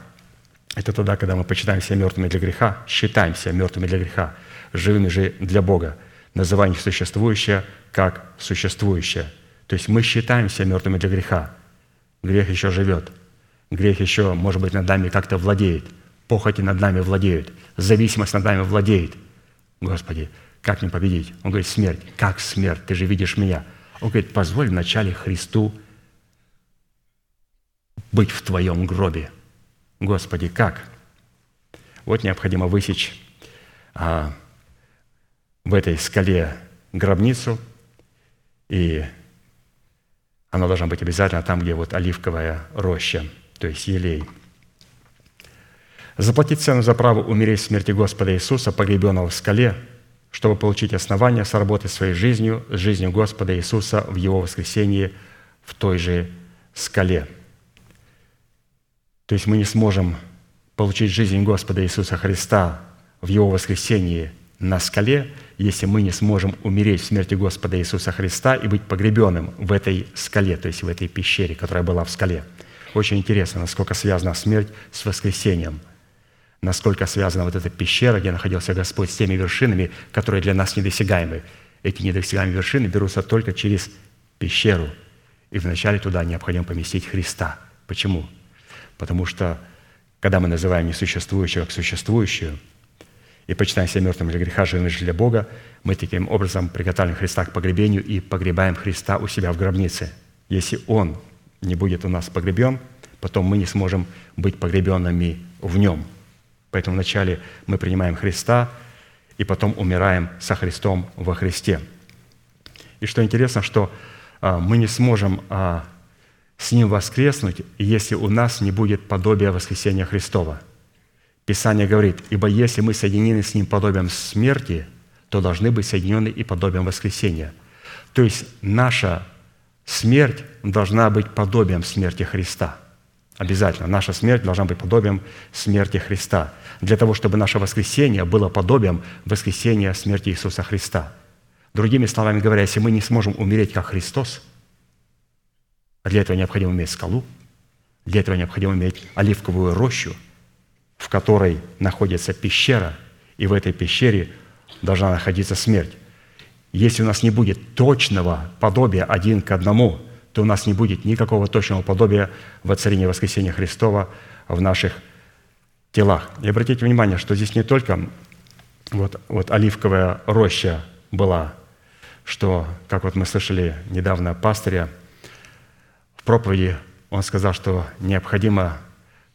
Это тогда, когда мы почитаем себя мертвыми для греха, считаем себя мертвыми для греха, живыми же для Бога, называя существующее как существующее. То есть мы считаем себя мертвыми для греха. Грех еще живет – Грех еще, может быть, над нами как-то владеет. Похоти над нами владеют. Зависимость над нами владеет. Господи, как мне победить? Он говорит, смерть. Как смерть? Ты же видишь меня. Он говорит, позволь вначале Христу быть в твоем гробе. Господи, как? Вот необходимо высечь а, в этой скале гробницу, и она должна быть обязательно там, где вот оливковая роща, то есть елей. Заплатить цену за право умереть в смерти Господа Иисуса, погребенного в скале, чтобы получить основания сработать своей жизнью с жизнью Господа Иисуса в Его воскресении в той же скале. То есть мы не сможем получить жизнь Господа Иисуса Христа в Его воскресении на скале, если мы не сможем умереть в смерти Господа Иисуса Христа и быть погребенным в этой скале, то есть в этой пещере, которая была в скале. Очень интересно, насколько связана смерть с воскресением, насколько связана вот эта пещера, где находился Господь, с теми вершинами, которые для нас недосягаемы. Эти недосягаемые вершины берутся только через пещеру, и вначале туда необходимо поместить Христа. Почему? Потому что, когда мы называем несуществующее как существующую – и почитаем себя мертвым для греха, живым же для Бога, мы таким образом приготовим Христа к погребению и погребаем Христа у себя в гробнице. Если Он не будет у нас погребен, потом мы не сможем быть погребенными в Нем. Поэтому вначале мы принимаем Христа, и потом умираем со Христом во Христе. И что интересно, что а, мы не сможем а, с Ним воскреснуть, если у нас не будет подобия воскресения Христова – Писание говорит, «Ибо если мы соединены с Ним подобием смерти, то должны быть соединены и подобием воскресения». То есть наша смерть должна быть подобием смерти Христа. Обязательно. Наша смерть должна быть подобием смерти Христа. Для того, чтобы наше воскресение было подобием воскресения смерти Иисуса Христа. Другими словами говоря, если мы не сможем умереть, как Христос, для этого необходимо иметь скалу, для этого необходимо иметь оливковую рощу – в которой находится пещера, и в этой пещере должна находиться смерть. Если у нас не будет точного подобия один к одному, то у нас не будет никакого точного подобия воцарения воскресения Христова в наших телах. И обратите внимание, что здесь не только вот, вот оливковая роща была, что, как вот мы слышали недавно пастыря, в проповеди он сказал, что необходимо,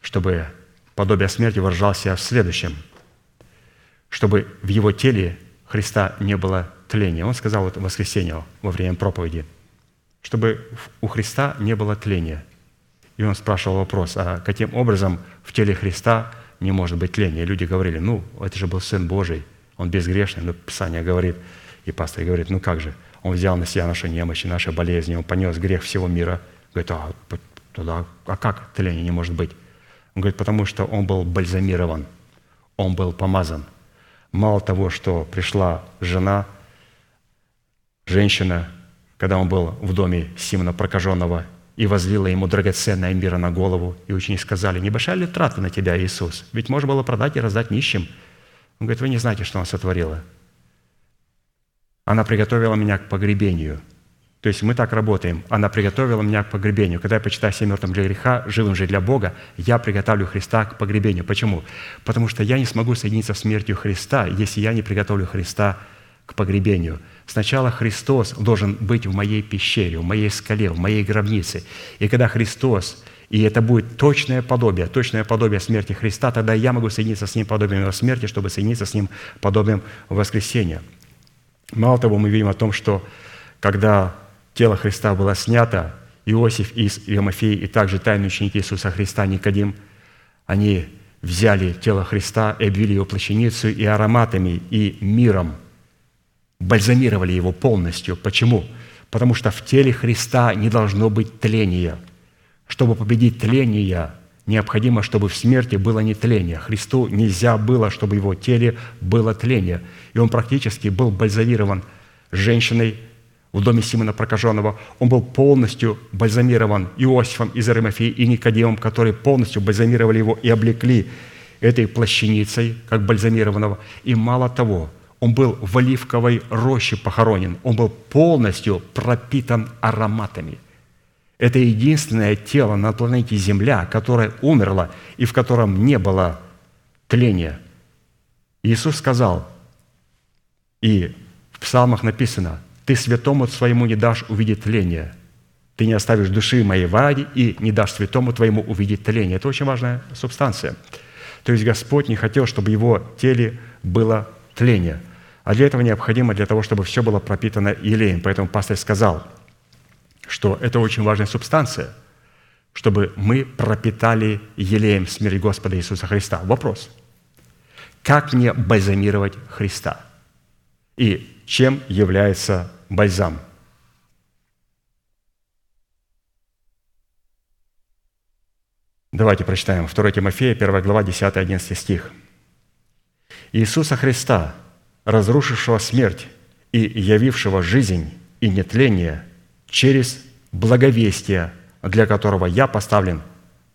чтобы подобие смерти выражался в следующем, чтобы в его теле Христа не было тления. Он сказал это в воскресенье во время проповеди, чтобы у Христа не было тления. И он спрашивал вопрос, а каким образом в теле Христа не может быть тления? И люди говорили, ну, это же был Сын Божий, он безгрешный, но Писание говорит, и пастор говорит, ну как же, он взял на себя наши немощи, наши болезни, он понес грех всего мира. Говорит, а, тогда, а как тление не может быть? Он говорит, потому что он был бальзамирован, он был помазан. Мало того, что пришла жена, женщина, когда он был в доме Симона прокаженного, и возлила ему драгоценное мира на голову, и ученики сказали, небольшая ли трата на тебя, Иисус? Ведь можно было продать и раздать нищим. Он говорит, вы не знаете, что она сотворила. Она приготовила меня к погребению – то есть мы так работаем. Она приготовила меня к погребению. Когда я почитаю себя мертвым для греха, живым же для Бога, я приготовлю Христа к погребению. Почему? Потому что я не смогу соединиться с смертью Христа, если я не приготовлю Христа к погребению. Сначала Христос должен быть в моей пещере, в моей скале, в моей гробнице. И когда Христос, и это будет точное подобие, точное подобие смерти Христа, тогда я могу соединиться с Ним подобием Его смерти, чтобы соединиться с Ним подобием воскресения. Мало того, мы видим о том, что когда тело Христа было снято, Иосиф и Иомафей, и также тайные ученики Иисуса Христа Никодим, они взяли тело Христа и обвили его плащаницу и ароматами, и миром, бальзамировали его полностью. Почему? Потому что в теле Христа не должно быть тления. Чтобы победить тление, необходимо, чтобы в смерти было не тление. Христу нельзя было, чтобы в его теле было тление. И он практически был бальзамирован женщиной, в доме Симона Прокаженного, он был полностью бальзамирован Иосифом из Аримафии и Никодимом, которые полностью бальзамировали его и облекли этой плащаницей, как бальзамированного. И мало того, он был в оливковой роще похоронен, он был полностью пропитан ароматами. Это единственное тело на планете Земля, которое умерло и в котором не было тления. Иисус сказал, и в псалмах написано, «Ты святому своему не дашь увидеть тление, ты не оставишь души моей вади и не дашь святому твоему увидеть тление». Это очень важная субстанция. То есть Господь не хотел, чтобы его теле было тление. А для этого необходимо, для того, чтобы все было пропитано елеем. Поэтому пастор сказал, что это очень важная субстанция, чтобы мы пропитали елеем смерть Господа Иисуса Христа. Вопрос. Как мне бальзамировать Христа? И чем является бальзам? Давайте прочитаем 2 Тимофея, 1 глава, 10-11 стих. Иисуса Христа, разрушившего смерть и явившего жизнь и нетление через благовестие, для которого я поставлен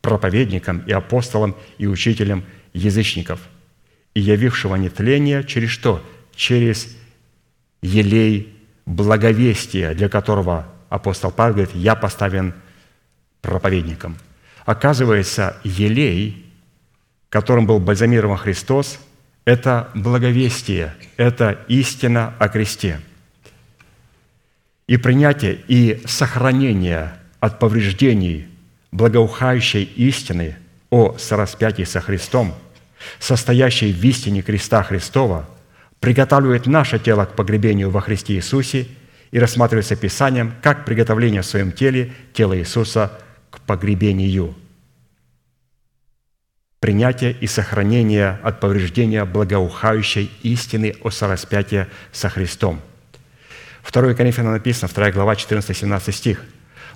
проповедником и апостолом и учителем язычников, и явившего нетление через что? Через елей благовестия, для которого апостол Павел говорит, я поставлен проповедником. Оказывается, елей, которым был бальзамирован Христос, это благовестие, это истина о кресте. И принятие и сохранение от повреждений благоухающей истины о сораспятии со Христом, состоящей в истине креста Христова, приготавливает наше тело к погребению во Христе Иисусе и рассматривается Писанием как приготовление в своем теле тела Иисуса к погребению – принятия и сохранения от повреждения благоухающей истины о сораспятии со Христом. 2 Коринфянам написано, 2 глава, 14-17 стих.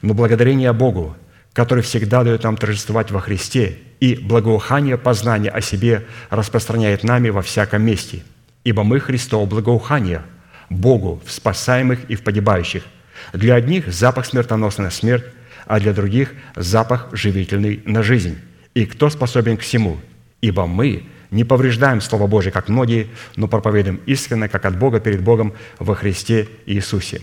«Но благодарение Богу, который всегда дает нам торжествовать во Христе, и благоухание познания о себе распространяет нами во всяком месте. Ибо мы Христово благоухание, Богу в спасаемых и в погибающих. Для одних запах смертоносный на смерть, а для других запах живительный на жизнь. И кто способен к всему? Ибо мы не повреждаем Слово Божие, как многие, но проповедуем искренне, как от Бога перед Богом во Христе Иисусе.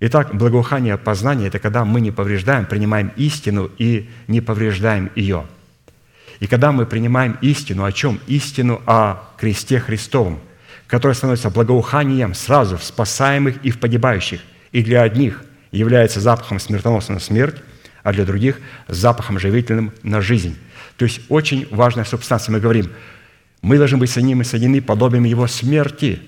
Итак, благоухание познания – это когда мы не повреждаем, принимаем истину и не повреждаем ее. И когда мы принимаем истину, о чем? Истину о кресте Христовом, который становится благоуханием сразу в спасаемых и в погибающих, и для одних является запахом смертоносной смерть, а для других – запахом живительным на жизнь. То есть очень важная субстанция. Мы говорим, мы должны быть соединены, соединены подобием Его смерти.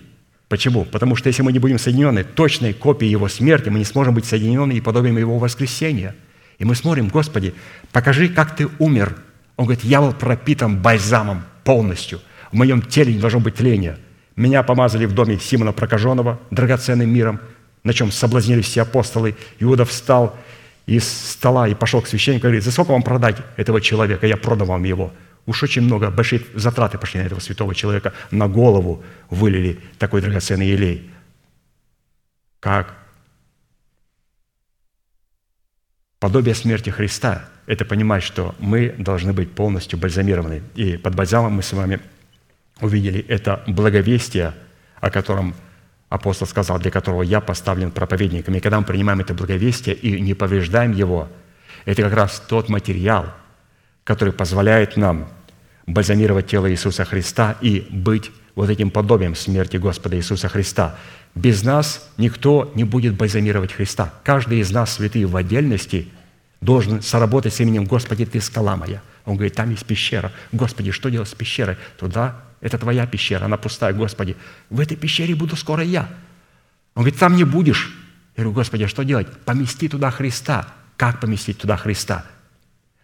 Почему? Потому что если мы не будем соединены точной копией Его смерти, мы не сможем быть соединены и подобием Его воскресения. И мы смотрим, Господи, покажи, как Ты умер. Он говорит, я был пропитан бальзамом полностью. В моем теле не должно быть тления. Меня помазали в доме Симона Прокаженного драгоценным миром, на чем соблазнились все апостолы. Иуда встал из стола и пошел к священнику и говорит, за сколько вам продать этого человека? Я продам вам его. Уж очень много, большие затраты пошли на этого святого человека. На голову вылили такой драгоценный елей. Как? Подобие смерти Христа – это понимать, что мы должны быть полностью бальзамированы. И под бальзамом мы с вами увидели это благовестие, о котором апостол сказал, для которого я поставлен проповедником. И когда мы принимаем это благовестие и не повреждаем его, это как раз тот материал, который позволяет нам бальзамировать тело Иисуса Христа и быть вот этим подобием смерти Господа Иисуса Христа. Без нас никто не будет бальзамировать Христа. Каждый из нас, святые в отдельности, должен соработать с именем «Господи, Ты скала моя». Он говорит, там есть пещера. Господи, что делать с пещерой? Туда это твоя пещера, она пустая, Господи. В этой пещере буду скоро я. Он говорит, там не будешь. Я говорю, Господи, а что делать? Помести туда Христа. Как поместить туда Христа?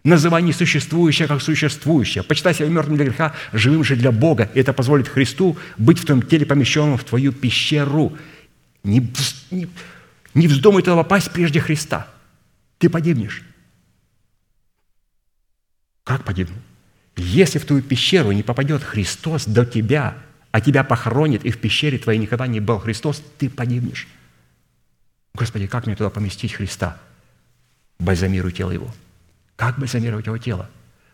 Называй несуществующее как существующее. Почитай себя мертвым для греха, живым же для Бога. И это позволит Христу быть в твоем теле помещенным в твою пещеру. Не, не, не вздумай туда попасть прежде Христа. Ты погибнешь. Как погибнуть? Если в твою пещеру не попадет Христос до тебя, а тебя похоронит, и в пещере твоей никогда не был Христос, ты погибнешь. Господи, как мне туда поместить Христа? Бальзамируй тело Его. Как бальзамировать Его тело?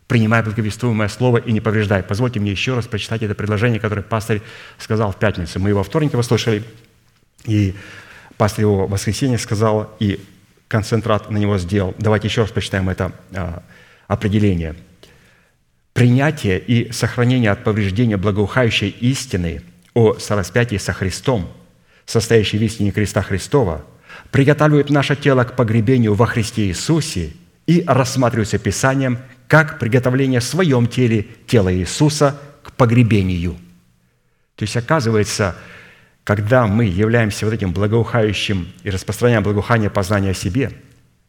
Принимай благовествуемое слово и не повреждай. Позвольте мне еще раз прочитать это предложение, которое пастор сказал в пятницу. Мы его вторник его слышали, и пастор его в воскресенье сказал, и концентрат на него сделал. Давайте еще раз прочитаем это а, определение. Принятие и сохранение от повреждения благоухающей истины о сораспятии со Христом, состоящей в истине креста Христова, приготавливает наше тело к погребению во Христе Иисусе и рассматривается Писанием как приготовление в своем теле тела Иисуса к погребению. То есть, оказывается, когда мы являемся вот этим благоухающим и распространяем благоухание познания о себе,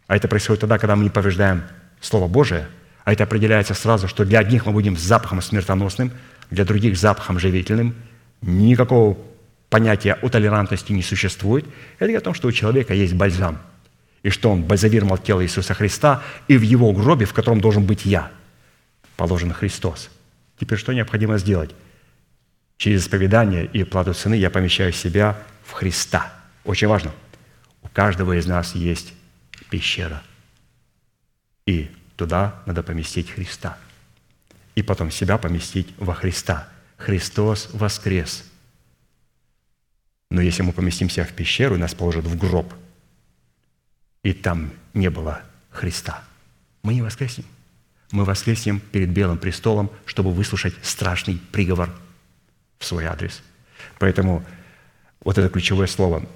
а это происходит тогда, когда мы не повреждаем Слово Божие, а это определяется сразу, что для одних мы будем запахом смертоносным, для других запахом живительным, никакого понятия о толерантности не существует. Это о том, что у человека есть бальзам, и что он бальзамировал тело Иисуса Христа, и в его гробе, в котором должен быть я, положен Христос. Теперь что необходимо сделать? Через исповедание и плату цены я помещаю себя в Христа. Очень важно. У каждого из нас есть пещера. И туда надо поместить Христа. И потом себя поместить во Христа. Христос воскрес. Но если мы поместимся в пещеру, нас положат в гроб, и там не было Христа, мы не воскреснем. Мы воскреснем перед Белым престолом, чтобы выслушать страшный приговор – в свой адрес. Поэтому вот это ключевое слово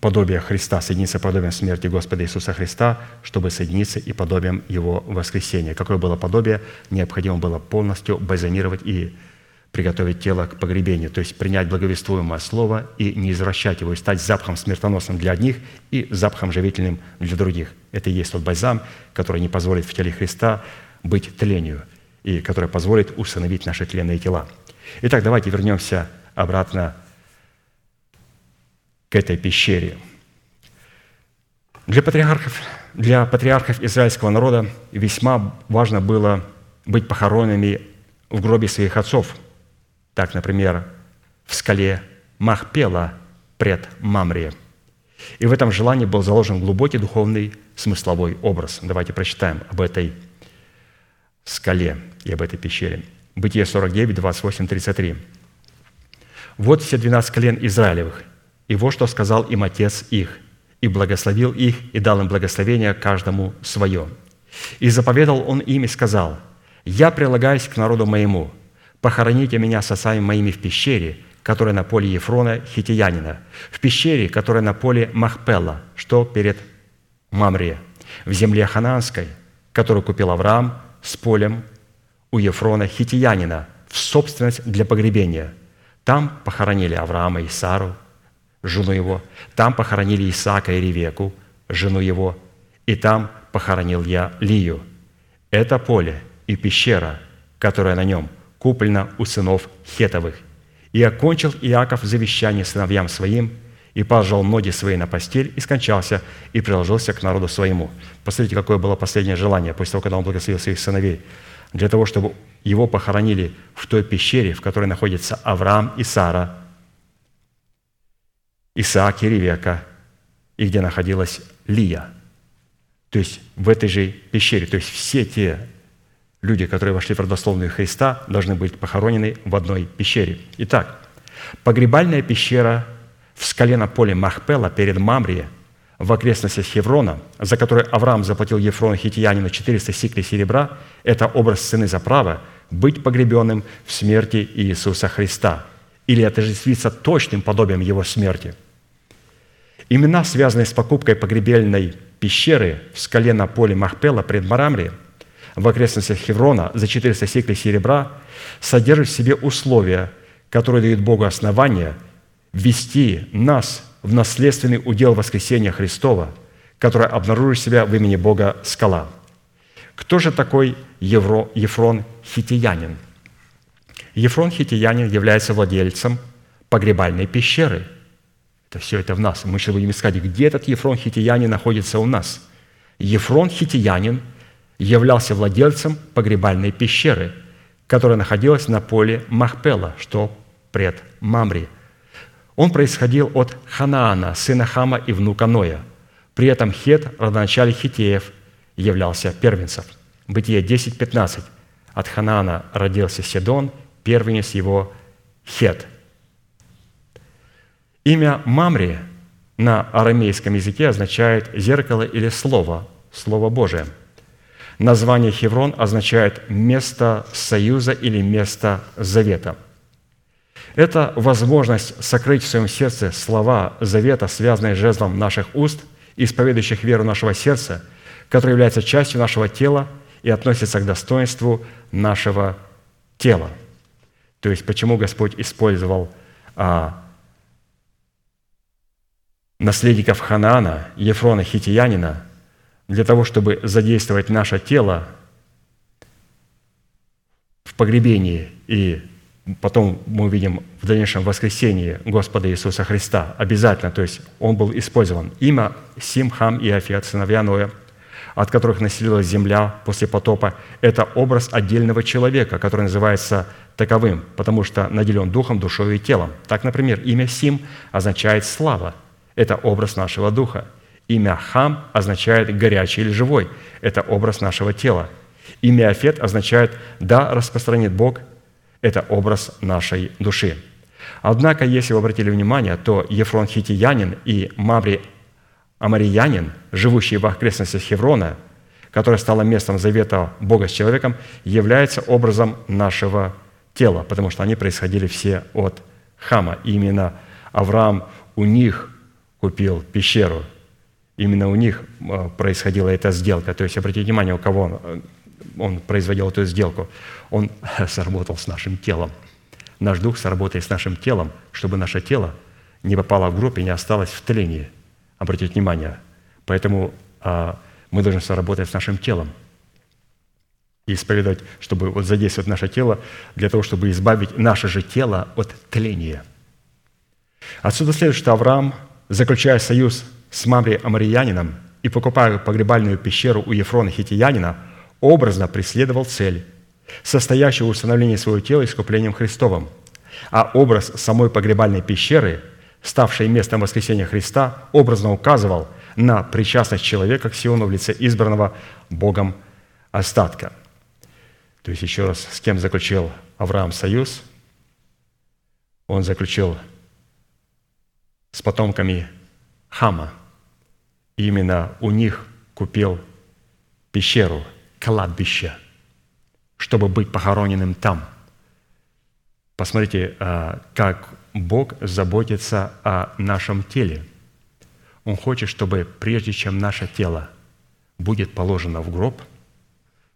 подобие Христа, соединиться подобием смерти Господа Иисуса Христа, чтобы соединиться и подобием Его воскресения. Какое было подобие? Необходимо было полностью бальзамировать и приготовить тело к погребению, то есть принять благовествуемое слово и не извращать его, и стать запахом смертоносным для одних и запахом живительным для других. Это и есть тот бальзам, который не позволит в теле Христа быть тлению, и который позволит установить наши тленные тела – Итак, давайте вернемся обратно этой пещере. Для патриархов, для патриархов израильского народа весьма важно было быть похороненными в гробе своих отцов. Так, например, в скале Махпела пред Мамре. И в этом желании был заложен глубокий духовный смысловой образ. Давайте прочитаем об этой скале и об этой пещере – Бытие 49, 28, 33. «Вот все двенадцать колен Израилевых, и вот что сказал им отец их, и благословил их, и дал им благословение каждому свое. И заповедал он им и сказал, «Я прилагаюсь к народу моему, похороните меня с отцами моими в пещере, которая на поле Ефрона Хитиянина, в пещере, которая на поле Махпела, что перед Мамре, в земле Ханаанской, которую купил Авраам с полем у Ефрона Хитиянина в собственность для погребения. Там похоронили Авраама и Сару, жену его. Там похоронили Исаака и Ревеку, жену его. И там похоронил я Лию. Это поле и пещера, которая на нем, куплена у сынов Хетовых. И окончил Иаков завещание сыновьям своим, и положил ноги свои на постель, и скончался, и приложился к народу своему». Посмотрите, какое было последнее желание после того, когда он благословил своих сыновей – для того, чтобы его похоронили в той пещере, в которой находятся Авраам и Сара, Исаак и Ревека, и где находилась Лия. То есть в этой же пещере. То есть все те люди, которые вошли в родословную Христа, должны быть похоронены в одной пещере. Итак, погребальная пещера в скале на поле Махпела перед Мамрией в окрестностях Хеврона, за который Авраам заплатил Ефрону Хитиянину 400 сиклей серебра, это образ цены за право быть погребенным в смерти Иисуса Христа или отождествиться точным подобием Его смерти. Имена, связанные с покупкой погребельной пещеры в скале на поле Махпела пред Марамри в окрестностях Хеврона за 400 сиклей серебра, содержат в себе условия, которые дают Богу основания ввести нас в наследственный удел воскресения Христова, которое обнаружит себя в имени Бога скала. Кто же такой Евро, Ефрон Хитиянин? Ефрон Хитиянин является владельцем погребальной пещеры. Это все это в нас. Мы сейчас будем искать, где этот Ефрон Хитиянин находится у нас. Ефрон Хитиянин являлся владельцем погребальной пещеры, которая находилась на поле Махпела, что пред Мамри – он происходил от Ханаана, сына Хама и внука Ноя. При этом Хет, родоначале Хитеев, являлся первенцем. Бытие 10.15. От Ханаана родился Седон, первенец его Хет. Имя Мамри на арамейском языке означает «зеркало» или «слово», «слово Божие». Название Хеврон означает «место союза» или «место завета». Это возможность сокрыть в своем сердце слова завета, связанные с жезлом наших уст, исповедующих веру нашего сердца, который является частью нашего тела и относится к достоинству нашего тела. То есть почему Господь использовал а, наследников Ханаана, Ефрона Хитиянина, для того, чтобы задействовать наше тело в погребении и потом мы увидим в дальнейшем воскресении Господа Иисуса Христа. Обязательно, то есть он был использован. Имя Сим, Хам и Афиат, сыновья Ноя, от которых населилась земля после потопа, это образ отдельного человека, который называется таковым, потому что наделен духом, душой и телом. Так, например, имя Сим означает «слава». Это образ нашего духа. Имя Хам означает «горячий» или «живой». Это образ нашего тела. Имя Афет означает «да распространит Бог» Это образ нашей души. Однако, если вы обратили внимание, то Ефрон Хитиянин и Маври Амариянин, живущие в окрестностях Хеврона, которое стало местом завета Бога с человеком, является образом нашего тела, потому что они происходили все от Хама. И именно Авраам у них купил пещеру. Именно у них э, происходила эта сделка. То есть, обратите внимание, у кого он, э, он производил эту сделку – он сработал с нашим телом. Наш дух сработает с нашим телом, чтобы наше тело не попало в гроб и не осталось в тлении. Обратите внимание. Поэтому а, мы должны сработать с нашим телом и исповедовать, чтобы вот задействовать наше тело для того, чтобы избавить наше же тело от тления. Отсюда следует, что Авраам, заключая союз с Мамри Амариянином и покупая погребальную пещеру у Ефрона Хитиянина, образно преследовал цель состоящего в установлении своего тела искуплением Христовым. А образ самой погребальной пещеры, ставшей местом воскресения Христа, образно указывал на причастность человека к Сиону в лице избранного Богом остатка. То есть, еще раз, с кем заключил Авраам союз? Он заключил с потомками Хама. И именно у них купил пещеру, кладбище – чтобы быть похороненным там. Посмотрите, а, как Бог заботится о нашем теле. Он хочет, чтобы прежде чем наше тело будет положено в гроб,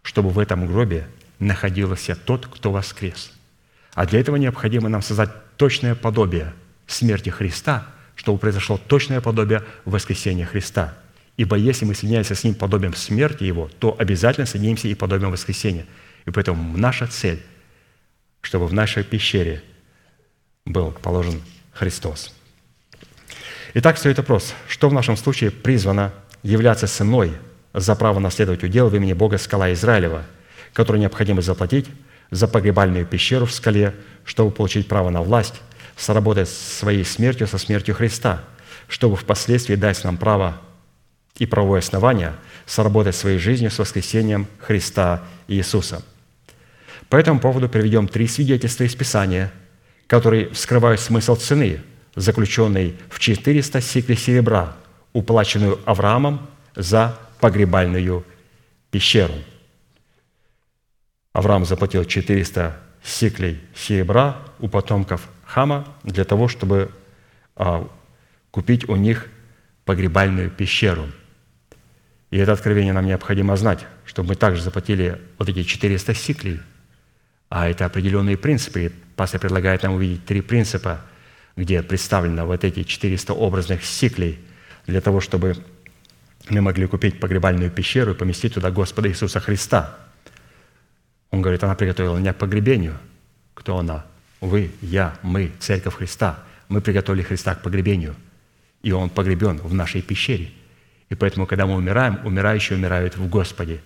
чтобы в этом гробе находился тот, кто воскрес. А для этого необходимо нам создать точное подобие смерти Христа, чтобы произошло точное подобие воскресения Христа. Ибо если мы соединяемся с Ним подобием смерти Его, то обязательно соединимся и подобием воскресения – и поэтому наша цель, чтобы в нашей пещере был положен Христос. Итак, стоит вопрос, что в нашем случае призвано являться ценой за право наследовать удел в имени Бога скала Израилева, которую необходимо заплатить за погребальную пещеру в скале, чтобы получить право на власть, сработать своей смертью со смертью Христа, чтобы впоследствии дать нам право и правовое основание сработать своей жизнью с воскресением Христа Иисуса. По этому поводу приведем три свидетельства из Писания, которые вскрывают смысл цены, заключенной в 400 сиклей серебра, уплаченную Авраамом за погребальную пещеру. Авраам заплатил 400 сиклей серебра у потомков Хама для того, чтобы а, купить у них погребальную пещеру – и это откровение нам необходимо знать, чтобы мы также заплатили вот эти 400 сиклей. А это определенные принципы. Пастор предлагает нам увидеть три принципа, где представлено вот эти 400 образных сиклей для того, чтобы мы могли купить погребальную пещеру и поместить туда Господа Иисуса Христа. Он говорит, она приготовила меня к погребению. Кто она? Вы, я, мы, Церковь Христа. Мы приготовили Христа к погребению. И Он погребен в нашей пещере – и поэтому, когда мы умираем, умирающие умирают в Господе.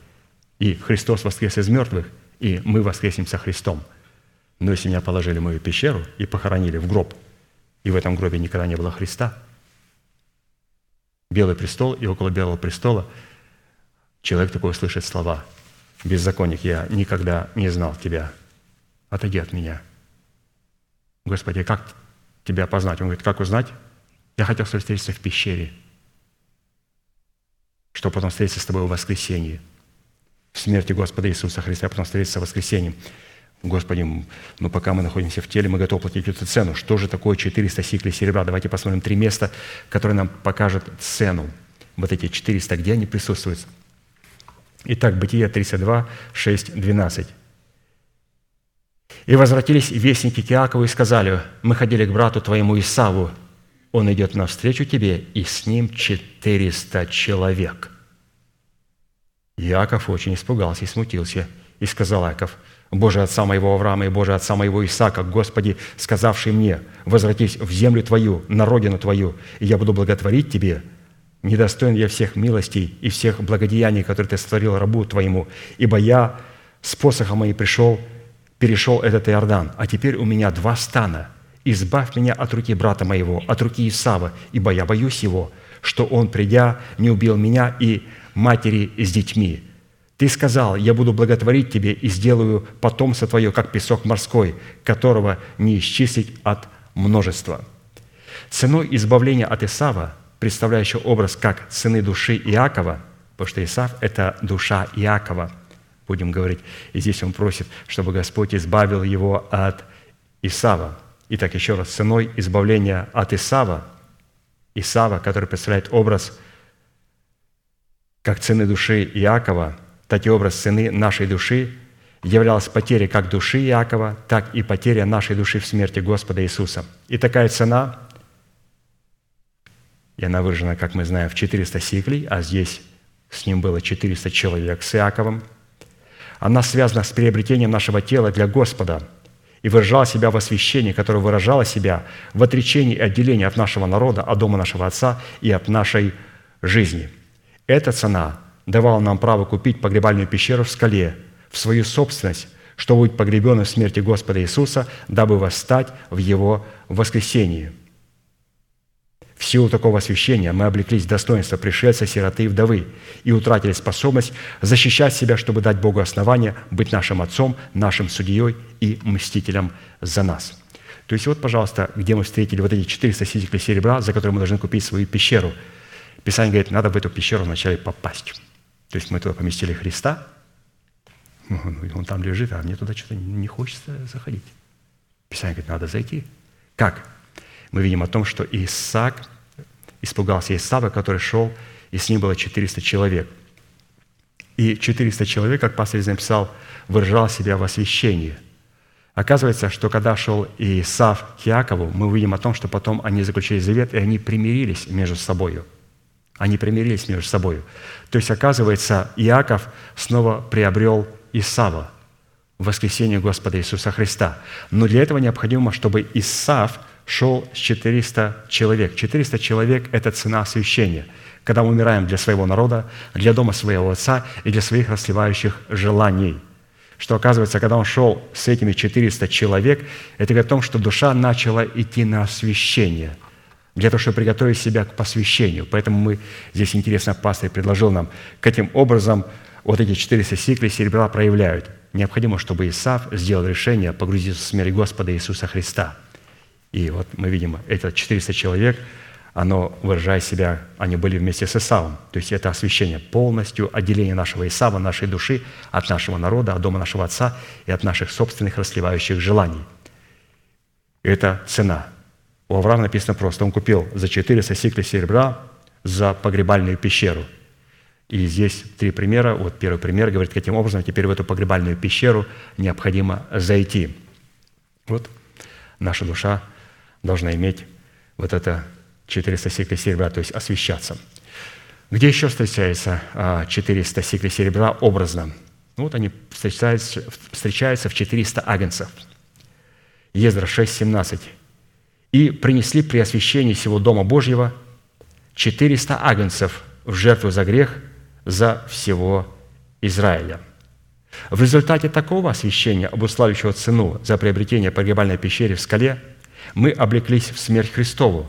И Христос воскрес из мертвых, и мы воскреснем со Христом. Но если меня положили в мою пещеру и похоронили в гроб, и в этом гробе никогда не было Христа, белый престол, и около белого престола человек такой слышит слова «Беззаконник, я никогда не знал тебя, отойди от меня». Господи, как тебя познать? Он говорит, как узнать? Я хотел встретиться в пещере, чтобы потом встретиться с тобой в воскресенье, в смерти Господа Иисуса Христа, а потом встретиться в воскресенье. Господи, ну пока мы находимся в теле, мы готовы платить эту цену. Что же такое 400 сиклей серебра? Давайте посмотрим три места, которые нам покажут цену. Вот эти 400, где они присутствуют? Итак, Бытие 32, 6, 12. «И возвратились вестники к Иакову и сказали, мы ходили к брату твоему Исаву, он идет навстречу тебе, и с ним 400 человек». Иаков очень испугался и смутился, и сказал Иаков, «Боже отца моего Авраама и Боже отца моего Исаака, Господи, сказавший мне, возвратись в землю Твою, на родину Твою, и я буду благотворить Тебе, недостоин я всех милостей и всех благодеяний, которые Ты сотворил рабу Твоему, ибо я с посохом моим пришел, перешел этот Иордан, а теперь у меня два стана. Избавь меня от руки брата моего, от руки Исава, ибо я боюсь его, что он, придя, не убил меня и матери с детьми. Ты сказал, я буду благотворить тебе и сделаю потомство твое, как песок морской, которого не исчислить от множества». Ценой избавления от Исава, представляющего образ как цены души Иакова, потому что Исав – это душа Иакова, будем говорить. И здесь он просит, чтобы Господь избавил его от Исава. Итак, еще раз, ценой избавления от Исава, Исава, который представляет образ как цены души Иакова, так и образ цены нашей души являлась потеря как души Иакова, так и потеря нашей души в смерти Господа Иисуса. И такая цена, и она выражена, как мы знаем, в 400 сиклей, а здесь с ним было 400 человек с Иаковом. Она связана с приобретением нашего тела для Господа и выражала себя в освящении, которое выражало себя в отречении и отделении от нашего народа, от дома нашего Отца и от нашей жизни. Эта цена давала нам право купить погребальную пещеру в скале, в свою собственность, чтобы быть погребенным в смерти Господа Иисуса, дабы восстать в Его воскресении – силу такого освящения мы облеклись в достоинство пришельца, сироты и вдовы и утратили способность защищать себя, чтобы дать Богу основание быть нашим отцом, нашим судьей и мстителем за нас. То есть вот, пожалуйста, где мы встретили вот эти 400 сиклей серебра, за которые мы должны купить свою пещеру. Писание говорит, надо в эту пещеру вначале попасть. То есть мы туда поместили Христа, ну, он там лежит, а мне туда что-то не хочется заходить. Писание говорит, надо зайти. Как? Мы видим о том, что Исаак испугался Исава, который шел, и с ним было 400 человек. И 400 человек, как пастор написал, выражал себя в освящении. Оказывается, что когда шел Исав к Якову, мы увидим о том, что потом они заключили завет, и они примирились между собой. Они примирились между собой. То есть, оказывается, Иаков снова приобрел Исава в воскресенье Господа Иисуса Христа. Но для этого необходимо, чтобы Исав – шел с 400 человек. 400 человек – это цена освящения, когда мы умираем для своего народа, для дома своего отца и для своих расливающих желаний. Что оказывается, когда он шел с этими 400 человек, это говорит о том, что душа начала идти на освящение, для того, чтобы приготовить себя к посвящению. Поэтому мы, здесь интересно, пастор предложил нам, каким образом вот эти 400 сиклей серебра проявляют. Необходимо, чтобы Исав сделал решение погрузиться в смерть Господа Иисуса Христа – и вот мы видим, это 400 человек, оно, выражая себя, они были вместе с Исавом. То есть это освящение, полностью отделение нашего Исава, нашей души от нашего народа, от дома нашего Отца и от наших собственных расливающих желаний. Это цена. У Авраама написано просто, он купил за 400 сиклей серебра за погребальную пещеру. И здесь три примера. Вот первый пример говорит, каким образом теперь в эту погребальную пещеру необходимо зайти. Вот наша душа должна иметь вот это 400 сиклей серебра, то есть освещаться. Где еще встречается 400 сиклей серебра образно? Ну, вот они встречаются, встречаются в 400 агнцев. Ездра 6, 17. «И принесли при освящении всего Дома Божьего 400 агнцев в жертву за грех за всего Израиля». В результате такого освящения, обуславливающего цену за приобретение погребальной пещеры в скале – мы облеклись в смерть Христову,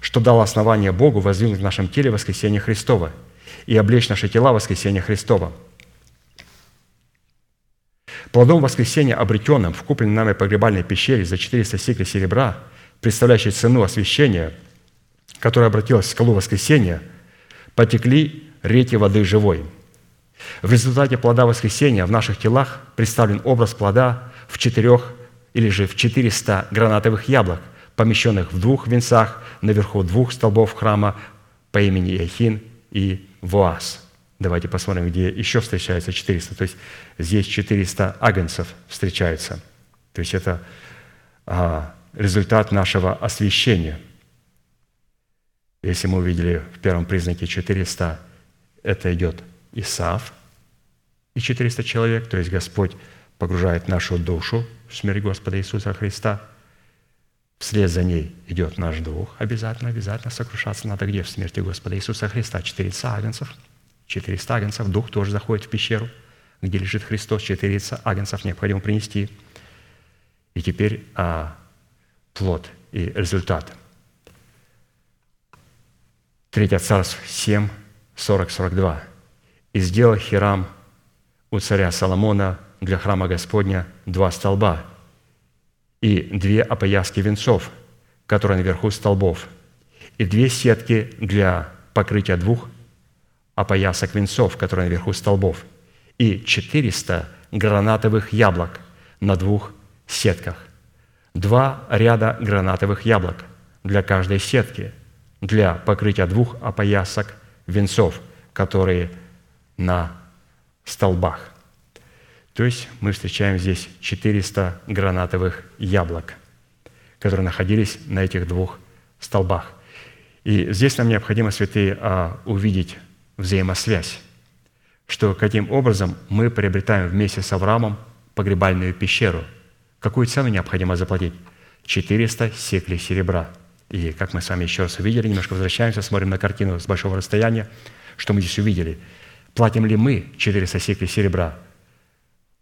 что дало основание Богу воздвигнуть в нашем теле воскресение Христова и облечь наши тела воскресение Христова. Плодом воскресения, обретенным в купленной нами погребальной пещере за 400 сиклей серебра, представляющей цену освящения, которая обратилась в скалу воскресения, потекли реки воды живой. В результате плода воскресения в наших телах представлен образ плода в четырех или же в 400 гранатовых яблок, помещенных в двух венцах наверху двух столбов храма по имени Иохин и Воас. Давайте посмотрим, где еще встречается 400. То есть здесь 400 агнцев встречаются. То есть это а, результат нашего освящения. Если мы увидели в первом признаке 400, это идет Исаав и 400 человек, то есть Господь погружает нашу душу смерть Господа Иисуса Христа. Вслед за ней идет наш дух. Обязательно, обязательно сокрушаться надо где? В смерти Господа Иисуса Христа. 400 агнцев. 400 агнцев. Дух тоже заходит в пещеру, где лежит Христос. 400 агнцев необходимо принести. И теперь а, плод и результат. 3 Царств 7, 40, 42. «И сделал Хирам у царя Соломона для храма Господня два столба и две опояски венцов, которые наверху столбов, и две сетки для покрытия двух опоясок венцов, которые наверху столбов, и 400 гранатовых яблок на двух сетках. Два ряда гранатовых яблок для каждой сетки, для покрытия двух опоясок венцов, которые на столбах. То есть мы встречаем здесь 400 гранатовых яблок, которые находились на этих двух столбах. И здесь нам необходимо, святые, а, увидеть взаимосвязь, что каким образом мы приобретаем вместе с Авраамом погребальную пещеру. Какую цену необходимо заплатить? 400 секлей серебра. И как мы с вами еще раз увидели, немножко возвращаемся, смотрим на картину с большого расстояния, что мы здесь увидели. Платим ли мы 400 секлей серебра?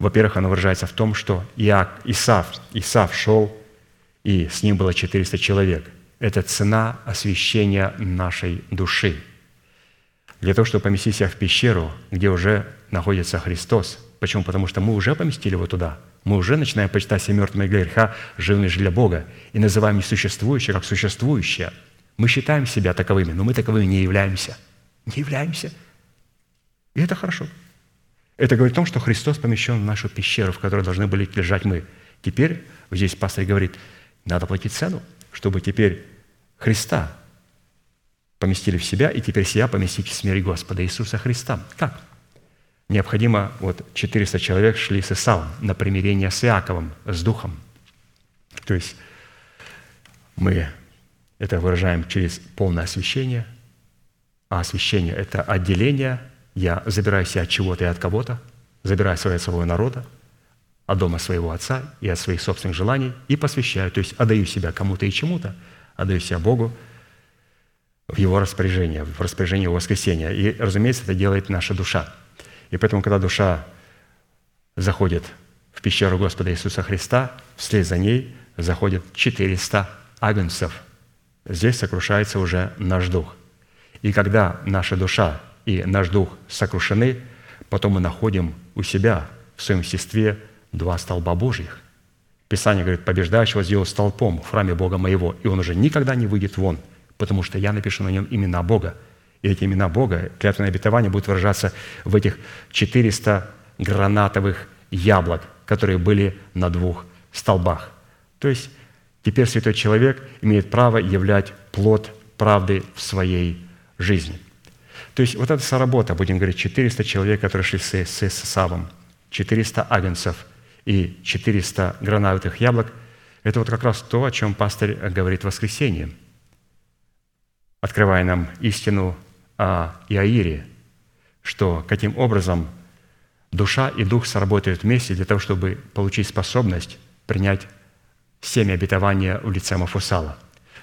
Во-первых, оно выражается в том, что Иак, Исав, Исав шел, и с ним было 400 человек. Это цена освящения нашей души. Для того, чтобы поместить себя в пещеру, где уже находится Христос. Почему? Потому что мы уже поместили его туда. Мы уже начинаем почитать мертвыми для греха, живыми же для Бога, и называем несуществующее как существующее. Мы считаем себя таковыми, но мы таковыми не являемся. Не являемся. И это хорошо. Это говорит о том, что Христос помещен в нашу пещеру, в которой должны были лежать мы. Теперь, здесь пастор говорит, надо платить цену, чтобы теперь Христа поместили в себя, и теперь себя поместить в смерть Господа Иисуса Христа. Как? Необходимо, вот 400 человек шли с Исавом на примирение с Иаковом, с Духом. То есть мы это выражаем через полное освящение, а освящение – это отделение – я забираю себя от чего-то и от кого-то, забираю себя от своего народа, от дома своего отца и от своих собственных желаний и посвящаю, то есть отдаю себя кому-то и чему-то, отдаю себя Богу в Его распоряжение, в распоряжение Его воскресения. И, разумеется, это делает наша душа. И поэтому, когда душа заходит в пещеру Господа Иисуса Христа, вслед за ней заходит 400 агнцев. Здесь сокрушается уже наш дух. И когда наша душа и наш дух сокрушены, потом мы находим у себя в своем естестве два столба Божьих. Писание говорит, побеждающего сделал столпом в храме Бога моего, и он уже никогда не выйдет вон, потому что я напишу на нем имена Бога. И эти имена Бога, клятвенное обетование, будут выражаться в этих 400 гранатовых яблок, которые были на двух столбах. То есть теперь святой человек имеет право являть плод правды в своей жизни. То есть вот эта соработа, будем говорить, 400 человек, которые шли с, с, с Савом, 400 агнцев и 400 гранатовых яблок, это вот как раз то, о чем пастор говорит в воскресенье, открывая нам истину о Иаире, что каким образом душа и дух сработают вместе для того, чтобы получить способность принять семя обетования в лице Мафусала.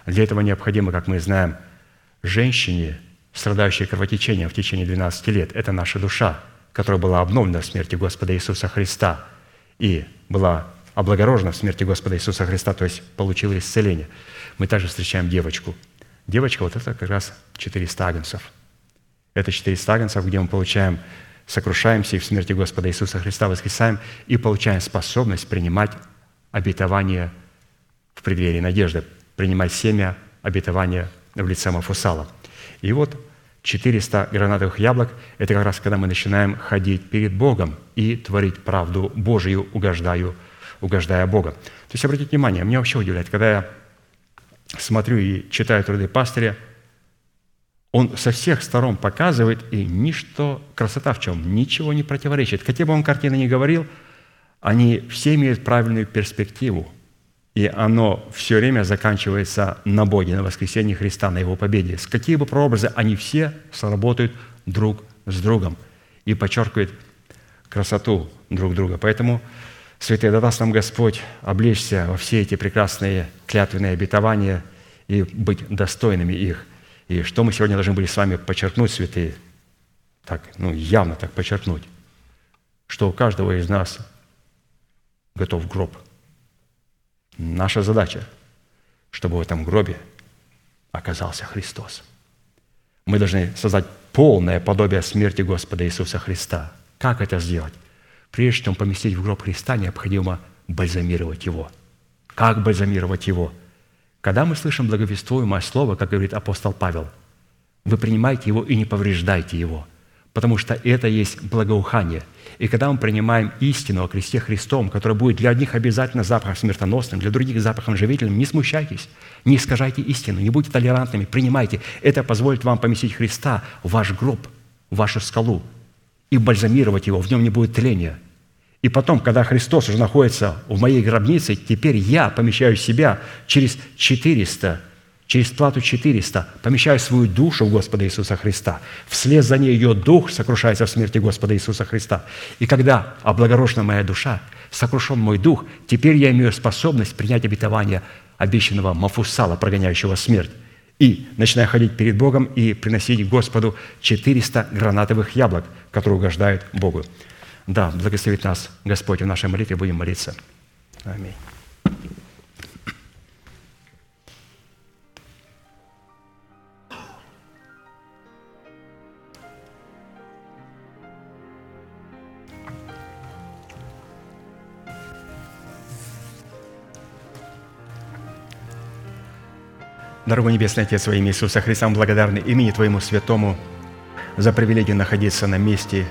Для этого необходимо, как мы знаем, женщине – страдающие кровотечением в течение 12 лет, это наша душа, которая была обновлена в смерти Господа Иисуса Христа и была облагорожена в смерти Господа Иисуса Христа, то есть получила исцеление. Мы также встречаем девочку. Девочка вот это как раз 400 агнцев. Это 400 агнцев, где мы получаем, сокрушаемся и в смерти Господа Иисуса Христа воскресаем и получаем способность принимать обетование в преддверии надежды, принимать семя обетования в лице Мафусала. И вот 400 гранатовых яблок – это как раз когда мы начинаем ходить перед Богом и творить правду Божию, угождаю, угождая Бога. То есть, обратите внимание, меня вообще удивляет, когда я смотрю и читаю труды пастыря, он со всех сторон показывает, и ничто, красота в чем, ничего не противоречит. Какие бы он картины ни говорил, они все имеют правильную перспективу, и оно все время заканчивается на Боге, на воскресении Христа, на Его победе. С какие бы прообразы, они все сработают друг с другом и подчеркивают красоту друг друга. Поэтому, святые, да даст нам Господь облечься во все эти прекрасные клятвенные обетования и быть достойными их. И что мы сегодня должны были с вами подчеркнуть, святые, так, ну, явно так подчеркнуть, что у каждого из нас готов гроб. Наша задача, чтобы в этом гробе оказался Христос. Мы должны создать полное подобие смерти Господа Иисуса Христа. Как это сделать? Прежде чем поместить в гроб Христа, необходимо бальзамировать его. Как бальзамировать его? Когда мы слышим благовествуемое слово, как говорит апостол Павел, вы принимаете его и не повреждайте его, потому что это есть благоухание. И когда мы принимаем истину о кресте Христом, которая будет для одних обязательно запахом смертоносным, для других запахом живительным, не смущайтесь, не искажайте истину, не будьте толерантными, принимайте. Это позволит вам поместить Христа в ваш гроб, в вашу скалу и бальзамировать его, в нем не будет тления – и потом, когда Христос уже находится в моей гробнице, теперь я помещаю себя через 400, через плату 400, помещаю свою душу в Господа Иисуса Христа. Вслед за ней ее дух сокрушается в смерти Господа Иисуса Христа. И когда облагорожена моя душа, сокрушен мой дух, теперь я имею способность принять обетование обещанного Мафусала, прогоняющего смерть. И начинаю ходить перед Богом и приносить Господу 400 гранатовых яблок, которые угождают Богу. Да, благословит нас Господь в нашей молитве, будем молиться. Аминь. Дорогой Небесный Отец, во имя Иисуса Христа, мы благодарны имени Твоему Святому за привилегию находиться на месте,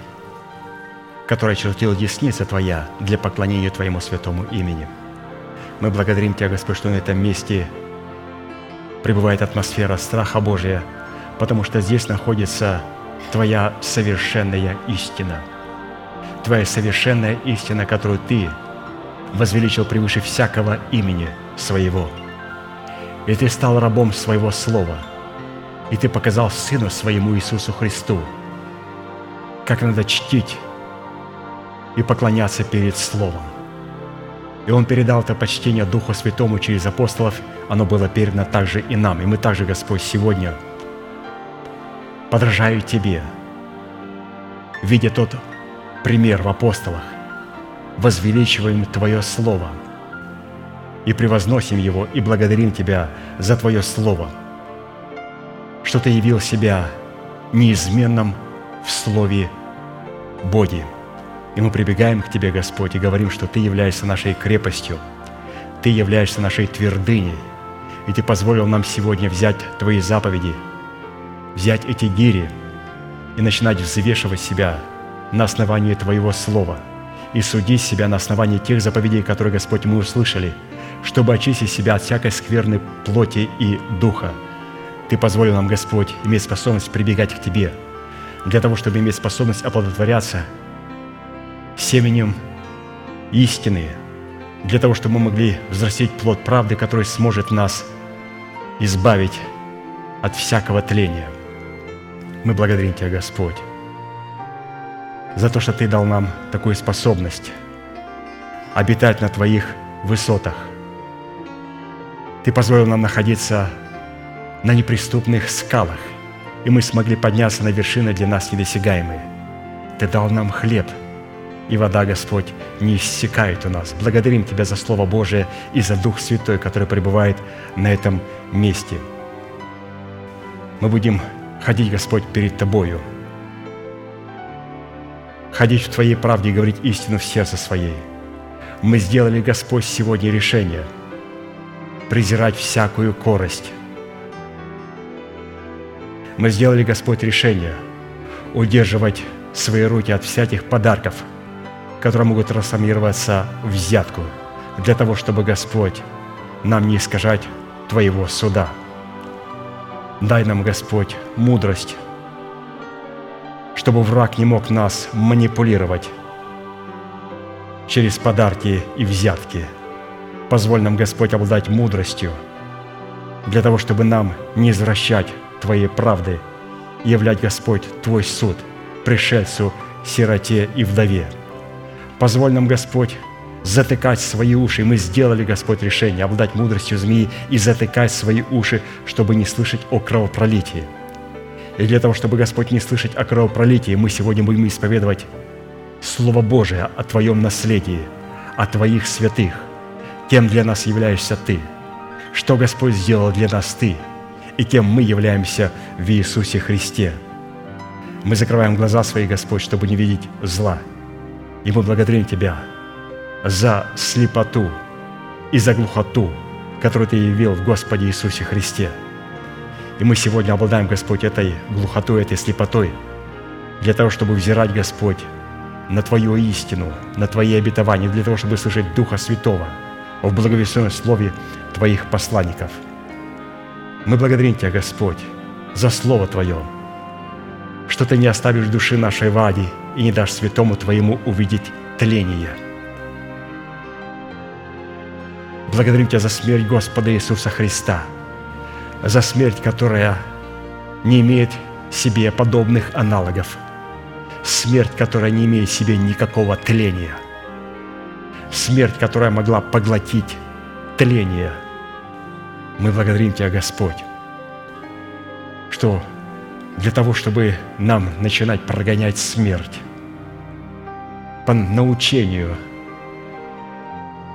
которое чертила десница Твоя для поклонения Твоему святому имени. Мы благодарим Тебя, Господь, что на этом месте пребывает атмосфера страха Божия, потому что здесь находится Твоя совершенная истина. Твоя совершенная истина, которую Ты возвеличил превыше всякого имени своего. И Ты стал рабом своего слова, и Ты показал Сыну своему Иисусу Христу, как надо чтить и поклоняться перед Словом. И Он передал это почтение Духу Святому через апостолов, оно было передано также и нам. И мы также, Господь, сегодня, подражая Тебе, видя тот пример в апостолах, возвеличиваем Твое Слово и превозносим его, и благодарим Тебя за Твое Слово, что Ты явил себя неизменным в Слове Боге. И мы прибегаем к Тебе, Господь, и говорим, что Ты являешься нашей крепостью, Ты являешься нашей твердыней, и Ты позволил нам сегодня взять Твои заповеди, взять эти гири и начинать взвешивать себя на основании Твоего Слова и судить себя на основании тех заповедей, которые, Господь, мы услышали, чтобы очистить себя от всякой скверной плоти и духа. Ты позволил нам, Господь, иметь способность прибегать к Тебе, для того, чтобы иметь способность оплодотворяться – семенем истины, для того, чтобы мы могли взрастить плод правды, который сможет нас избавить от всякого тления. Мы благодарим Тебя, Господь, за то, что Ты дал нам такую способность обитать на Твоих высотах. Ты позволил нам находиться на неприступных скалах, и мы смогли подняться на вершины для нас недосягаемые. Ты дал нам хлеб – и вода, Господь, не иссякает у нас. Благодарим Тебя за Слово Божие и за Дух Святой, который пребывает на этом месте. Мы будем ходить, Господь, перед Тобою, ходить в Твоей правде и говорить истину в сердце своей. Мы сделали, Господь, сегодня решение презирать всякую корость, Мы сделали, Господь, решение удерживать свои руки от всяких подарков, которые могут трансформироваться в взятку, для того, чтобы, Господь, нам не искажать Твоего суда. Дай нам, Господь, мудрость, чтобы враг не мог нас манипулировать через подарки и взятки. Позволь нам, Господь, обладать мудростью для того, чтобы нам не извращать Твоей правды и являть, Господь, Твой суд пришельцу, сироте и вдове. Позволь нам, Господь, затыкать свои уши. Мы сделали, Господь, решение обладать мудростью змеи и затыкать свои уши, чтобы не слышать о кровопролитии. И для того, чтобы, Господь, не слышать о кровопролитии, мы сегодня будем исповедовать Слово Божие о Твоем наследии, о Твоих святых. Кем для нас являешься Ты? Что Господь сделал для нас Ты? И кем мы являемся в Иисусе Христе? Мы закрываем глаза свои, Господь, чтобы не видеть зла. И мы благодарим Тебя за слепоту и за глухоту, которую Ты явил в Господе Иисусе Христе. И мы сегодня обладаем, Господь, этой глухотой, этой слепотой, для того, чтобы взирать, Господь, на Твою истину, на Твои обетования, для того, чтобы слышать Духа Святого в благовестном слове Твоих посланников. Мы благодарим Тебя, Господь, за Слово Твое, что Ты не оставишь души нашей в аде и не дашь святому Твоему увидеть тление. Благодарим Тебя за смерть Господа Иисуса Христа, за смерть, которая не имеет себе подобных аналогов – смерть, которая не имеет себе никакого тления, смерть, которая могла поглотить тление. Мы благодарим Тебя, Господь, что для того, чтобы нам начинать прогонять смерть по научению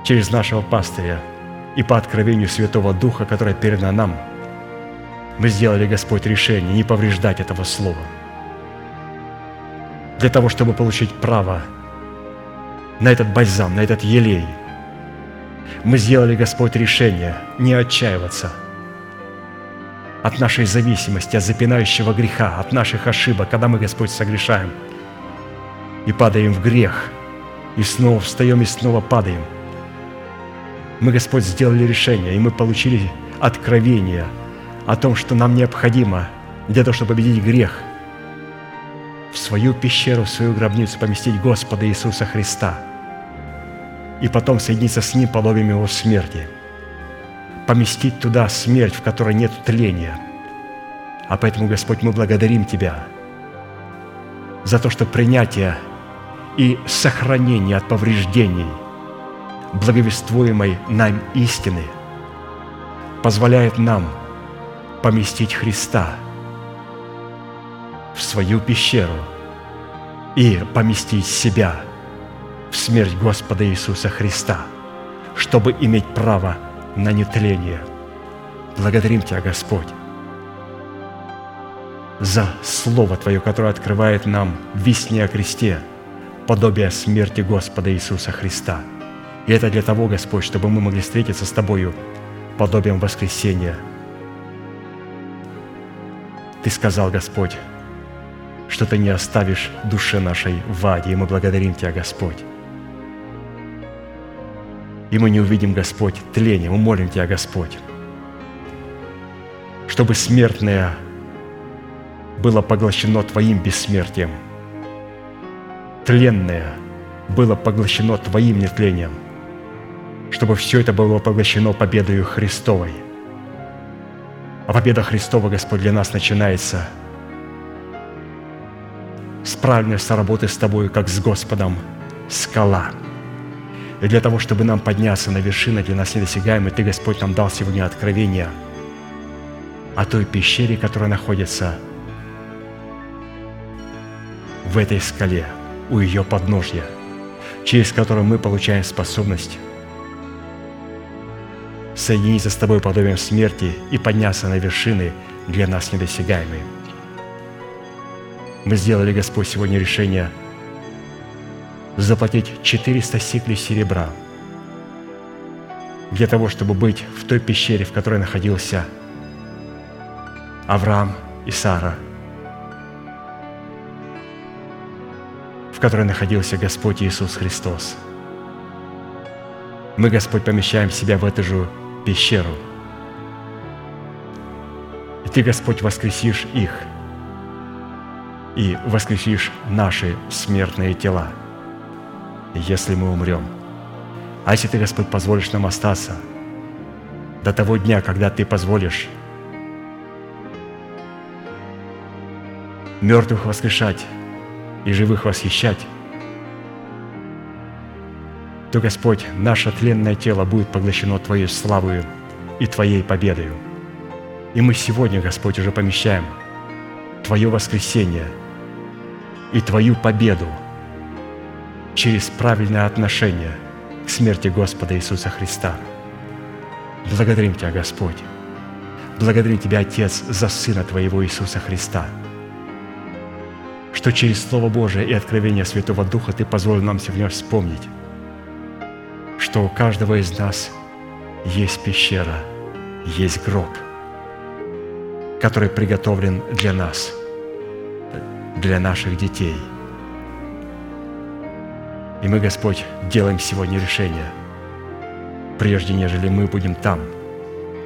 через нашего пастыря и по откровению Святого Духа, которое передано нам, мы сделали, Господь, решение не повреждать этого слова – для того, чтобы получить право на этот бальзам, на этот елей. Мы сделали, Господь, решение не отчаиваться от нашей зависимости, от запинающего греха, от наших ошибок, когда мы, Господь, согрешаем и падаем в грех, и снова встаем и снова падаем. Мы, Господь, сделали решение, и мы получили откровение о том, что нам необходимо для того, чтобы победить грех – в свою пещеру, в свою гробницу поместить Господа Иисуса Христа и потом соединиться с Ним подобием Его смерти. Поместить туда смерть, в которой нет тления. А поэтому, Господь, мы благодарим Тебя за то, что принятие и сохранение от повреждений благовествуемой нам истины позволяет нам поместить Христа – в свою пещеру и поместить себя в смерть Господа Иисуса Христа, чтобы иметь право на нетление. Благодарим Тебя, Господь, за Слово Твое, которое открывает нам весне о кресте, подобие смерти Господа Иисуса Христа. И это для того, Господь, чтобы мы могли встретиться с Тобою подобием воскресения. Ты сказал, Господь, что Ты не оставишь душе нашей в аде. И мы благодарим Тебя, Господь. И мы не увидим, Господь, тление. Мы молим Тебя, Господь, чтобы смертное было поглощено Твоим бессмертием, тленное было поглощено Твоим нетлением, чтобы все это было поглощено победою Христовой. А победа Христова, Господь, для нас начинается – с правильностью работы с Тобой, как с Господом, скала. И для того, чтобы нам подняться на вершины, для нас недосягаемые, Ты, Господь, нам дал сегодня откровение о той пещере, которая находится в этой скале, у ее подножья, через которую мы получаем способность соединиться с Тобой подобием смерти и подняться на вершины для нас недосягаемые. Мы сделали, Господь, сегодня решение заплатить 400 сиклей серебра для того, чтобы быть в той пещере, в которой находился Авраам, и Сара, в которой находился Господь Иисус Христос. Мы, Господь, помещаем себя в эту же пещеру. И Ты, Господь, воскресишь их и воскресишь наши смертные тела, если мы умрем. А если Ты, Господь, позволишь нам остаться до того дня, когда Ты позволишь мертвых воскрешать и живых восхищать, то, Господь, наше тленное тело будет поглощено Твоей славою и Твоей победою. И мы сегодня, Господь, уже помещаем Твое воскресение и Твою победу через правильное отношение к смерти Господа Иисуса Христа. Благодарим Тебя, Господь. Благодарим Тебя, Отец, за Сына Твоего Иисуса Христа, что через Слово Божие и откровение Святого Духа Ты позволил нам сегодня вспомнить, что у каждого из нас есть пещера, есть гроб, который приготовлен для нас, для наших детей. И мы, Господь, делаем сегодня решение. Прежде нежели мы будем там,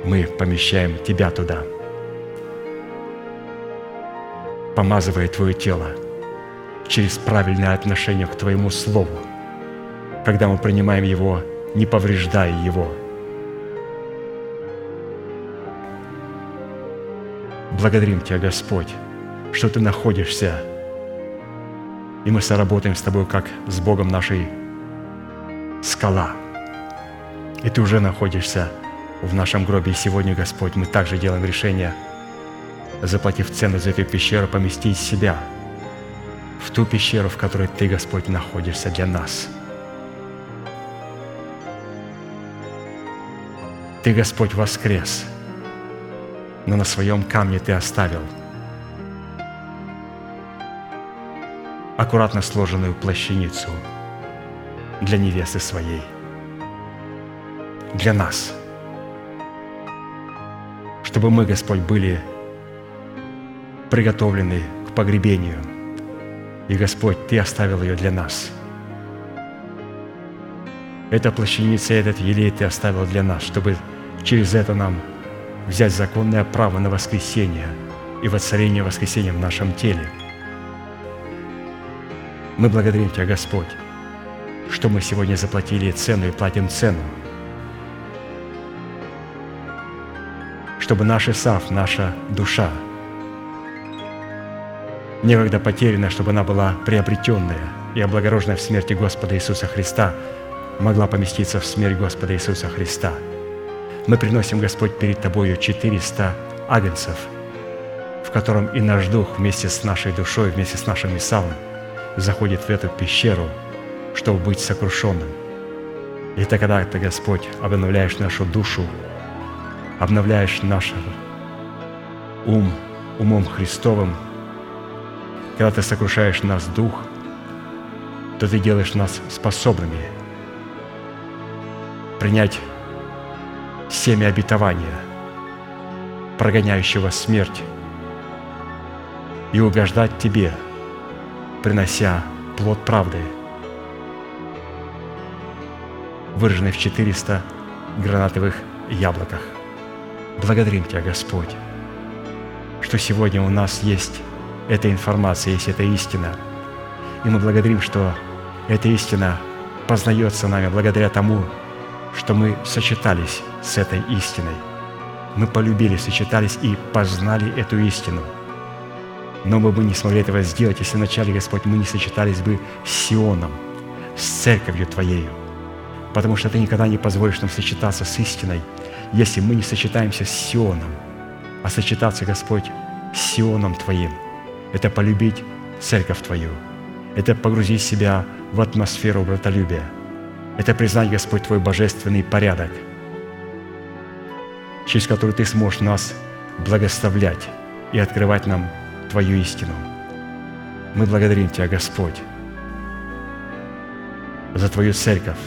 мы помещаем Тебя туда, помазывая Твое тело через правильное отношение к Твоему Слову, когда мы принимаем Его, не повреждая Его. Благодарим Тебя, Господь, что Ты находишься, и мы соработаем с Тобой, как с Богом нашей скала. И Ты уже находишься в нашем гробе. И сегодня, Господь, мы также делаем решение, заплатив цену за эту пещеру, поместить себя в ту пещеру, в которой Ты, Господь, находишься для нас. Ты, Господь, воскрес, но на своем камне Ты оставил аккуратно сложенную плащаницу для невесты своей, для нас, чтобы мы, Господь, были приготовлены к погребению. И, Господь, Ты оставил ее для нас. Эта плащаница, этот елей Ты оставил для нас, чтобы через это нам взять законное право на воскресение и воцарение воскресения в нашем теле. Мы благодарим Тебя, Господь, что мы сегодня заплатили цену и платим цену, чтобы наш Исав, наша душа, некогда потерянная, чтобы она была приобретенная и облагороженная в смерти Господа Иисуса Христа, могла поместиться в смерть Господа Иисуса Христа. Мы приносим, Господь, перед Тобою 400 агнцев, в котором и наш дух вместе с нашей душой, вместе с нашим Исавом заходит в эту пещеру, чтобы быть сокрушенным. И тогда Ты, Господь, обновляешь нашу душу, обновляешь наш ум умом Христовым, когда Ты сокрушаешь нас дух, то Ты делаешь нас способными принять семя обетования, прогоняющего смерть, и угождать Тебе, принося плод правды, выраженный в 400 гранатовых яблоках. Благодарим Тебя, Господь, что сегодня у нас есть эта информация, есть эта истина. И мы благодарим, что эта истина познается нами благодаря тому, что мы сочетались с этой истиной. Мы полюбили, сочетались и познали эту истину. Но мы бы не смогли этого сделать, если вначале, Господь, мы не сочетались бы с Сионом, с церковью Твоею. Потому что Ты никогда не позволишь нам сочетаться с истиной, если мы не сочетаемся с Сионом. А сочетаться, Господь, с Сионом Твоим – это полюбить церковь Твою, это погрузить себя в атмосферу братолюбия – это признать, Господь, Твой божественный порядок, через который Ты сможешь нас благословлять и открывать нам Твою истину. Мы благодарим Тебя, Господь, за Твою церковь.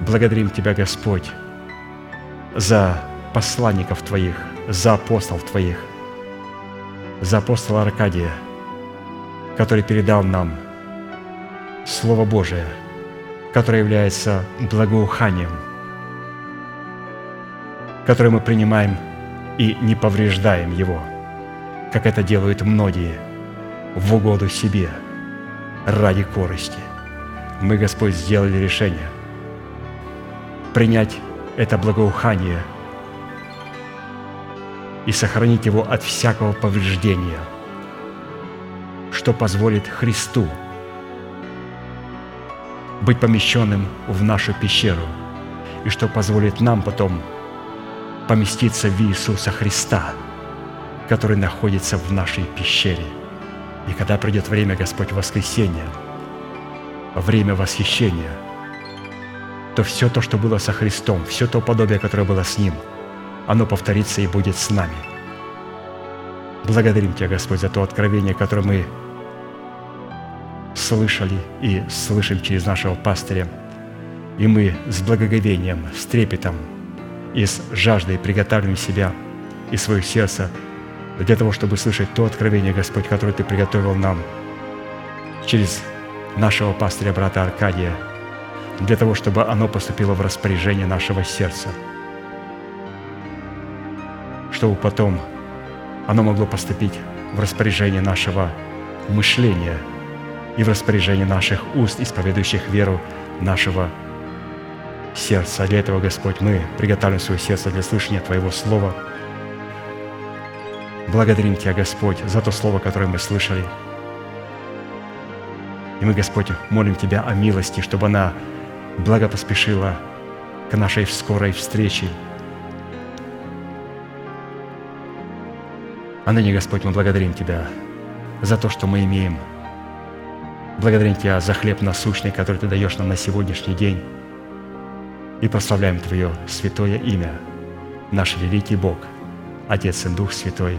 Благодарим Тебя, Господь, за посланников Твоих, за апостолов Твоих, за апостола Аркадия, который передал нам Слово Божие, которое является благоуханием, которое мы принимаем и не повреждаем его, как это делают многие в угоду себе, ради корости. Мы, Господь, сделали решение принять это благоухание и сохранить его от всякого повреждения, что позволит Христу быть помещенным в нашу пещеру и что позволит нам потом поместиться в Иисуса Христа, который находится в нашей пещере. И когда придет время, Господь, воскресения, время восхищения, то все то, что было со Христом, все то подобие, которое было с Ним, оно повторится и будет с нами. Благодарим Тебя, Господь, за то откровение, которое мы слышали и слышим через нашего пастыря. И мы с благоговением, с трепетом и с жаждой приготавливаем себя и свое сердце для того, чтобы слышать то откровение, Господь, которое Ты приготовил нам через нашего пастыря, брата Аркадия, для того, чтобы оно поступило в распоряжение нашего сердца, чтобы потом оно могло поступить в распоряжение нашего мышления и в распоряжение наших уст, исповедующих веру нашего сердца. Для этого, Господь, мы приготовим свое сердце для слышания Твоего Слова. Благодарим Тебя, Господь, за то Слово, которое мы слышали. И мы, Господь, молим Тебя о милости, чтобы она благо поспешила к нашей скорой встрече. А ныне, Господь, мы благодарим Тебя за то, что мы имеем. Благодарим Тебя за хлеб насущный, который Ты даешь нам на сегодняшний день. И прославляем Твое святое имя, наш великий Бог, Отец и Дух Святой.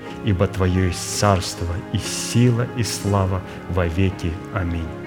ибо Твое есть царство и сила и слава во веки. Аминь.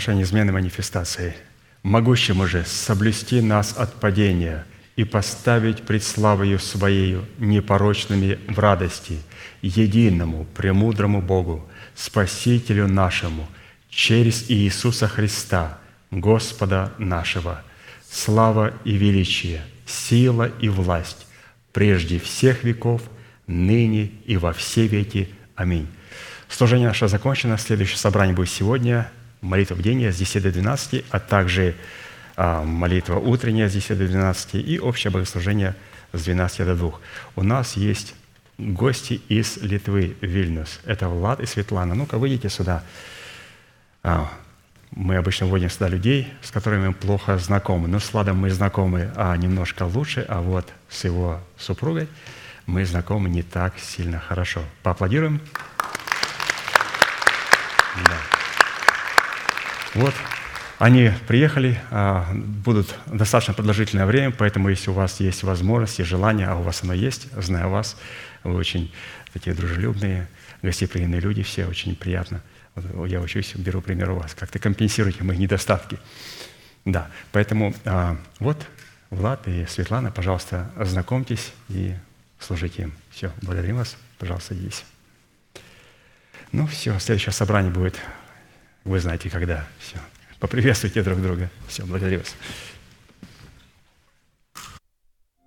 Закончим нашей неизменной манифестацией. Могущему же соблюсти нас от падения и поставить пред славою Своею непорочными в радости, единому, премудрому Богу, Спасителю нашему, через Иисуса Христа, Господа нашего, слава и величие, сила и власть, прежде всех веков, ныне и во все веки. Аминь. Служение наше закончено. Следующее собрание будет сегодня. Молитва бдения с 10 до 12, а также а, молитва утренняя с 10 до 12 и общее богослужение с 12 до 2. У нас есть гости из Литвы, Вильнюс. Это Влад и Светлана. Ну-ка, выйдите сюда. А, Мы обычно вводим сюда людей, с которыми мы плохо знакомы. Но с Владом мы знакомы а, немножко лучше, а вот с его супругой мы знакомы не так сильно хорошо. Поаплодируем. Да. Вот, они приехали, а, будут достаточно продолжительное время, поэтому если у вас есть возможность и желание, а у вас оно есть, знаю вас, вы очень такие дружелюбные, гостеприимные люди, все очень приятно. Я учусь, беру пример у вас, как-то компенсируйте мои недостатки. Да, поэтому а, вот Влад и Светлана, пожалуйста, ознакомьтесь и служите им. Все, благодарим вас, пожалуйста, садитесь. Ну все, следующее собрание будет, вы знаете, когда. Все, поприветствуйте друг друга. Все, благодарю вас.